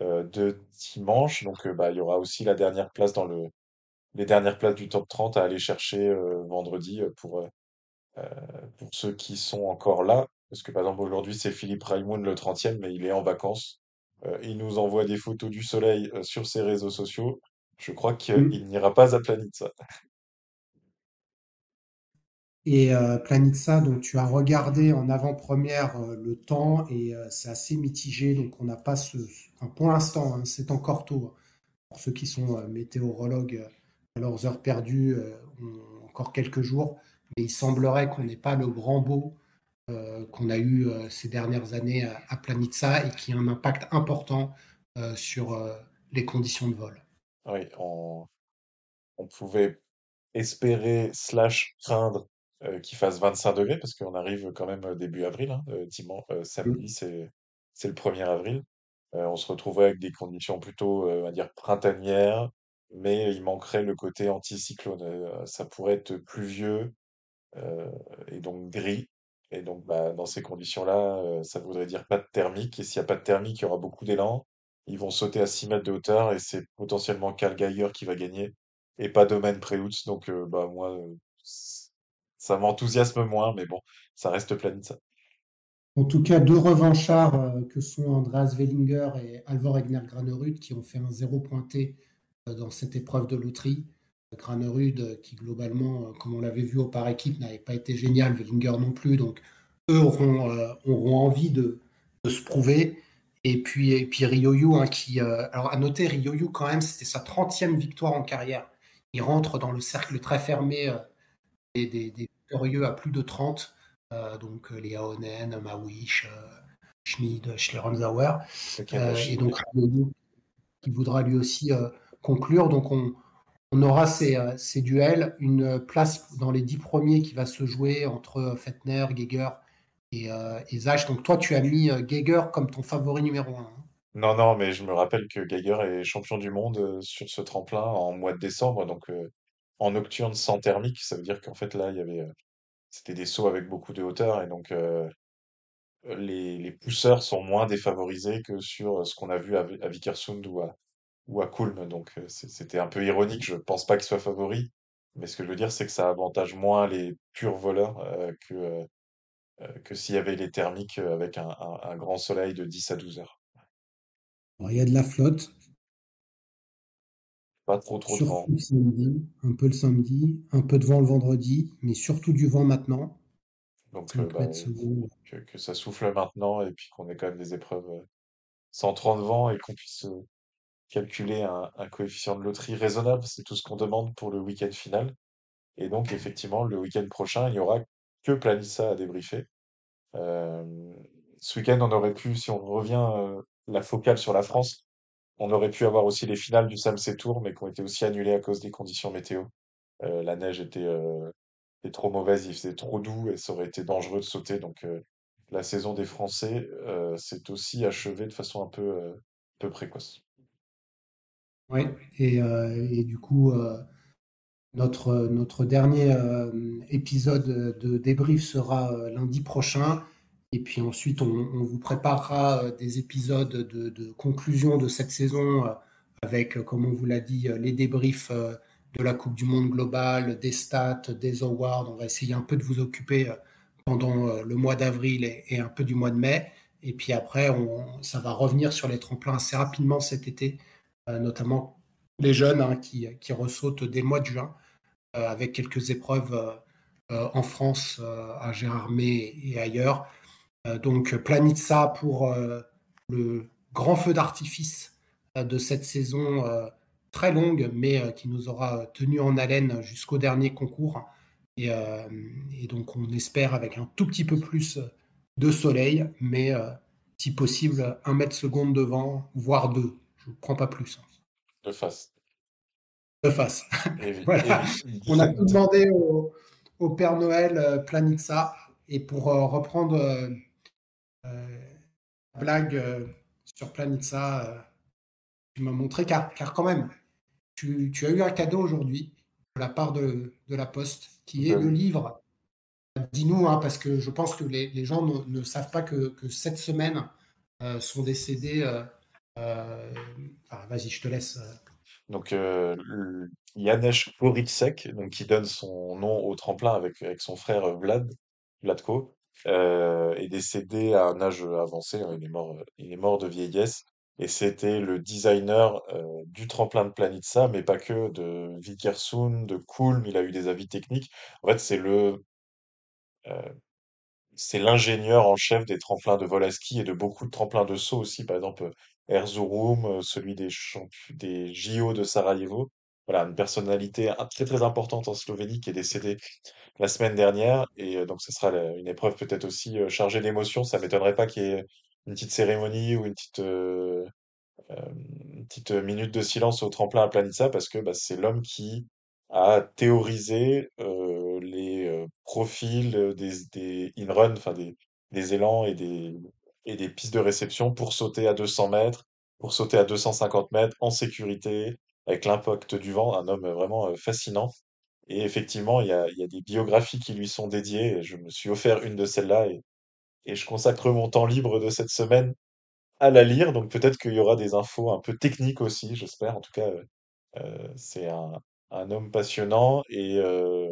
S2: euh, de dimanche. Donc bah, il y aura aussi la dernière place dans le, les dernières places du top 30 à aller chercher vendredi pour, pour ceux qui sont encore là. Parce que par exemple aujourd'hui c'est Philippe Raimoun le 30e mais il est en vacances. Euh, il nous envoie des photos du soleil euh, sur ses réseaux sociaux. Je crois qu'il n'ira pas à Planitza.
S1: Et euh, Planitza, donc tu as regardé en avant-première euh, le temps et c'est assez mitigé, donc on n'a pas ce... enfin, pour l'instant, hein, c'est encore tôt. hein. Pour ceux qui sont météorologues à leurs heures perdues, euh, on- encore quelques jours, mais il semblerait qu'on n'ait pas le grand beau qu'on a eu euh, ces dernières années à, à Planitza et qui a un impact important euh, sur euh, les conditions de vol.
S2: Oui, on, on pouvait espérer slash craindre euh, qu'il fasse 25 degrés parce qu'on arrive quand même euh, début avril, hein, euh, dimanche, euh, samedi
S1: Mm.
S2: c'est c'est le 1er avril. Euh, on se retrouverait avec des conditions plutôt, euh, on va dire, printanières, mais il manquerait le côté anticyclone. Euh, ça pourrait être pluvieux euh, et donc gris. Et donc bah, dans ces conditions-là, euh, ça voudrait dire pas de thermique. Et s'il n'y a pas de thermique, il y aura beaucoup d'élan. Ils vont sauter à 6 mètres de hauteur et c'est potentiellement Karl Geiger qui va gagner et pas Domaine Preutz. Donc euh, bah moi, euh, ça m'enthousiasme moins, mais bon, ça reste planite ça.
S1: En tout cas, deux revanchards euh, que sont Andreas Wellinger et Alvor Egner Granerud qui ont fait un zéro pointé dans cette épreuve de loterie. Granerud, euh, qui globalement, euh, comme on l'avait vu au par équipe, n'avait pas été génial, Wellinger non plus. Donc, eux auront, euh, auront envie de, de se prouver. Et puis, et puis Ryoyu, hein, qui. euh, alors, à noter, Ryoyu, quand même, c'était sa 30e victoire en carrière. Il rentre dans le cercle très fermé euh, des, des, des victorieux à plus de 30. Euh, donc, les Aonen, Mawish, Schmid, Schlierenzauer.
S2: Ok,
S1: Euh,
S2: je-
S1: et donc, Ryoyu, qui voudra lui aussi conclure. Donc, on, on aura ces, euh, ces duels, une place dans les dix premiers qui va se jouer entre Fettner, Geiger et, euh, Zach. Donc toi, tu as mis euh, Geiger comme ton favori numéro un. hein.
S2: Non, non, mais je me rappelle que Geiger est champion du monde euh, sur ce tremplin en mois de décembre, donc en nocturne sans thermique, ça veut dire qu'en fait là, il y avait, c'était des sauts avec beaucoup de hauteur et donc les, pousseurs sont moins défavorisés que sur ce qu'on a vu à, à Vikersund ou à, ou à Kulm. Donc c'était un peu ironique. Je pense pas qu'ils soient favoris, mais ce que je veux dire, c'est que ça avantage moins les purs voleurs euh, que, euh, que s'il y avait les thermiques avec un, un- un grand soleil de 10 à 12 heures.
S1: Alors, il y a de la flotte,
S2: Pas trop trop de vent.
S1: samedi, un peu le samedi, un peu de vent le vendredi, mais surtout du vent maintenant.
S2: Donc euh,
S1: 5
S2: bah, que, que ça souffle maintenant et puis qu'on ait quand même des épreuves sans 30 vent et qu'on puisse, calculer un, coefficient de loterie raisonnable. C'est tout ce qu'on demande pour le week-end final. Et donc, effectivement, le week-end prochain, il n'y aura que Planissa à débriefer. Euh, ce week-end, on aurait pu, si on revient euh, la focale sur la France, on aurait pu avoir aussi les finales du Samsey Tour, mais qui ont été aussi annulées à cause des conditions météo. Euh, la neige était, trop mauvaise, il faisait trop doux et ça aurait été dangereux de sauter. Donc, la saison des Français s'est aussi achevée de façon un peu, peu précoce.
S1: Oui, et, euh, et du coup, euh, notre, notre dernier euh, épisode de débrief sera lundi prochain. Et puis ensuite, on, on vous préparera des épisodes de, conclusion de cette saison avec, comme on vous l'a dit, les débriefs de la Coupe du Monde globale, des stats, des awards. On va essayer un peu de vous occuper pendant le mois d'avril et, et un peu du mois de mai. Et puis après, on, ça va revenir sur les tremplins assez rapidement cet été, notamment les jeunes hein, qui, qui ressautent dès le mois de juin, euh, avec quelques épreuves euh, euh, en France, euh, à Gérardmer et ailleurs. Euh, donc Planitza pour euh, le grand feu d'artifice euh, de cette saison euh, très longue, mais euh, qui nous aura tenu en haleine jusqu'au dernier concours. Et, euh, et donc on espère avec un tout petit peu plus de soleil, mais euh, si possible un mètre seconde devant, voire deux. Je ne prends pas plus. hein.
S2: De face.
S1: De face. Voilà. On a tout demandé au, au Père Noël euh, Planitza. Et pour euh, reprendre euh, euh, la blague euh, sur Planitza, euh, tu m'as montré, car, car quand même, tu, tu as eu un cadeau aujourd'hui de la part de, de la Poste, qui est
S2: Oui.
S1: le livre. Dis-nous, hein, parce que je pense que les, les gens ne, ne savent pas que, que cette semaine euh, sont décédés. Euh, vas-y, je te laisse. euh.
S2: Donc, euh, Janesh donc qui donne son nom au tremplin avec, avec son frère Vlad, Vladko, euh, est décédé à un âge avancé. hein, il est mort, il est mort de vieillesse. Et c'était le designer du tremplin de Planitza, mais pas que, de Vikersund, de Kulm. Il a eu des avis techniques. En fait, c'est le, c'est l'ingénieur en chef des tremplins de vol à ski et de beaucoup de tremplins de saut aussi, par exemple Erzurum, euh, celui des, des JO de Sarajevo. Voilà, une personnalité très très importante en Slovénie qui est décédée la semaine dernière et euh, donc ce sera une épreuve peut-être aussi euh, chargée d'émotions. Ça m'étonnerait pas qu'il y ait une petite cérémonie ou une petite minute de silence au tremplin à Planitza parce que bah, c'est l'homme qui a théorisé les profils des, in-run, enfin des élans et des, et des pistes de réception pour sauter à 200 mètres, pour sauter à 250 mètres en sécurité, avec l'impact du vent, un homme vraiment euh, fascinant. Et effectivement, il y a, des biographies qui lui sont dédiées, je me suis offert une de celles-là, et, je consacre mon temps libre de cette semaine à la lire, donc peut-être qu'il y aura des infos un peu techniques aussi, j'espère. En tout cas, euh, c'est un, homme passionnant et euh,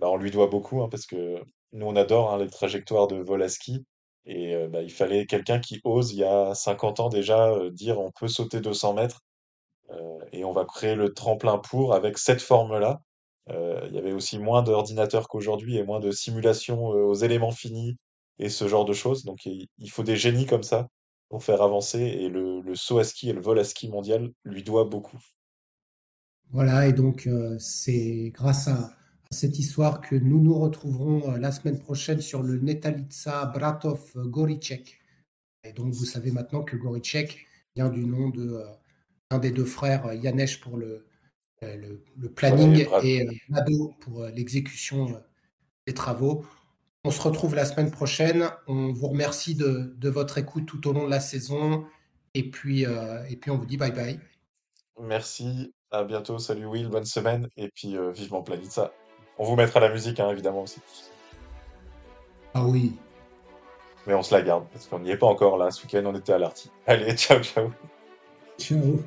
S2: bah, on lui doit beaucoup hein, parce que nous on adore hein, les trajectoires de vol et bah, il fallait quelqu'un qui ose il y a 50 ans déjà dire on peut sauter 200 mètres et on va créer le tremplin pour avec cette forme-là. Il y avait aussi moins d'ordinateurs qu'aujourd'hui et moins de simulations aux éléments finis et ce genre de choses. Donc il, faut des génies comme ça pour faire avancer et le, saut à ski et le vol à ski mondial lui doit beaucoup.
S1: Voilà, et donc c'est grâce à cette histoire que nous nous retrouverons euh, la semaine prochaine sur le Netalitsa Bratov Goricek. Et donc vous savez maintenant que Goricek vient du nom de euh, un des deux frères, euh, Yanesh pour le, euh, le, le planning et euh, Nado pour euh, l'exécution euh, des travaux. On se retrouve la semaine prochaine. On vous remercie de, de votre écoute tout au long de la saison. Et puis, euh, et puis on vous dit bye bye.
S2: Merci, à bientôt, salut Will, bonne semaine et puis euh, vivement Planitza. On vous mettra la musique hein, évidemment aussi,
S1: Ah oui.
S2: mais on se la garde parce qu'on n'y est pas encore là. Ce week-end on était à l'Arty. Allez, ciao ciao.
S1: Ciao.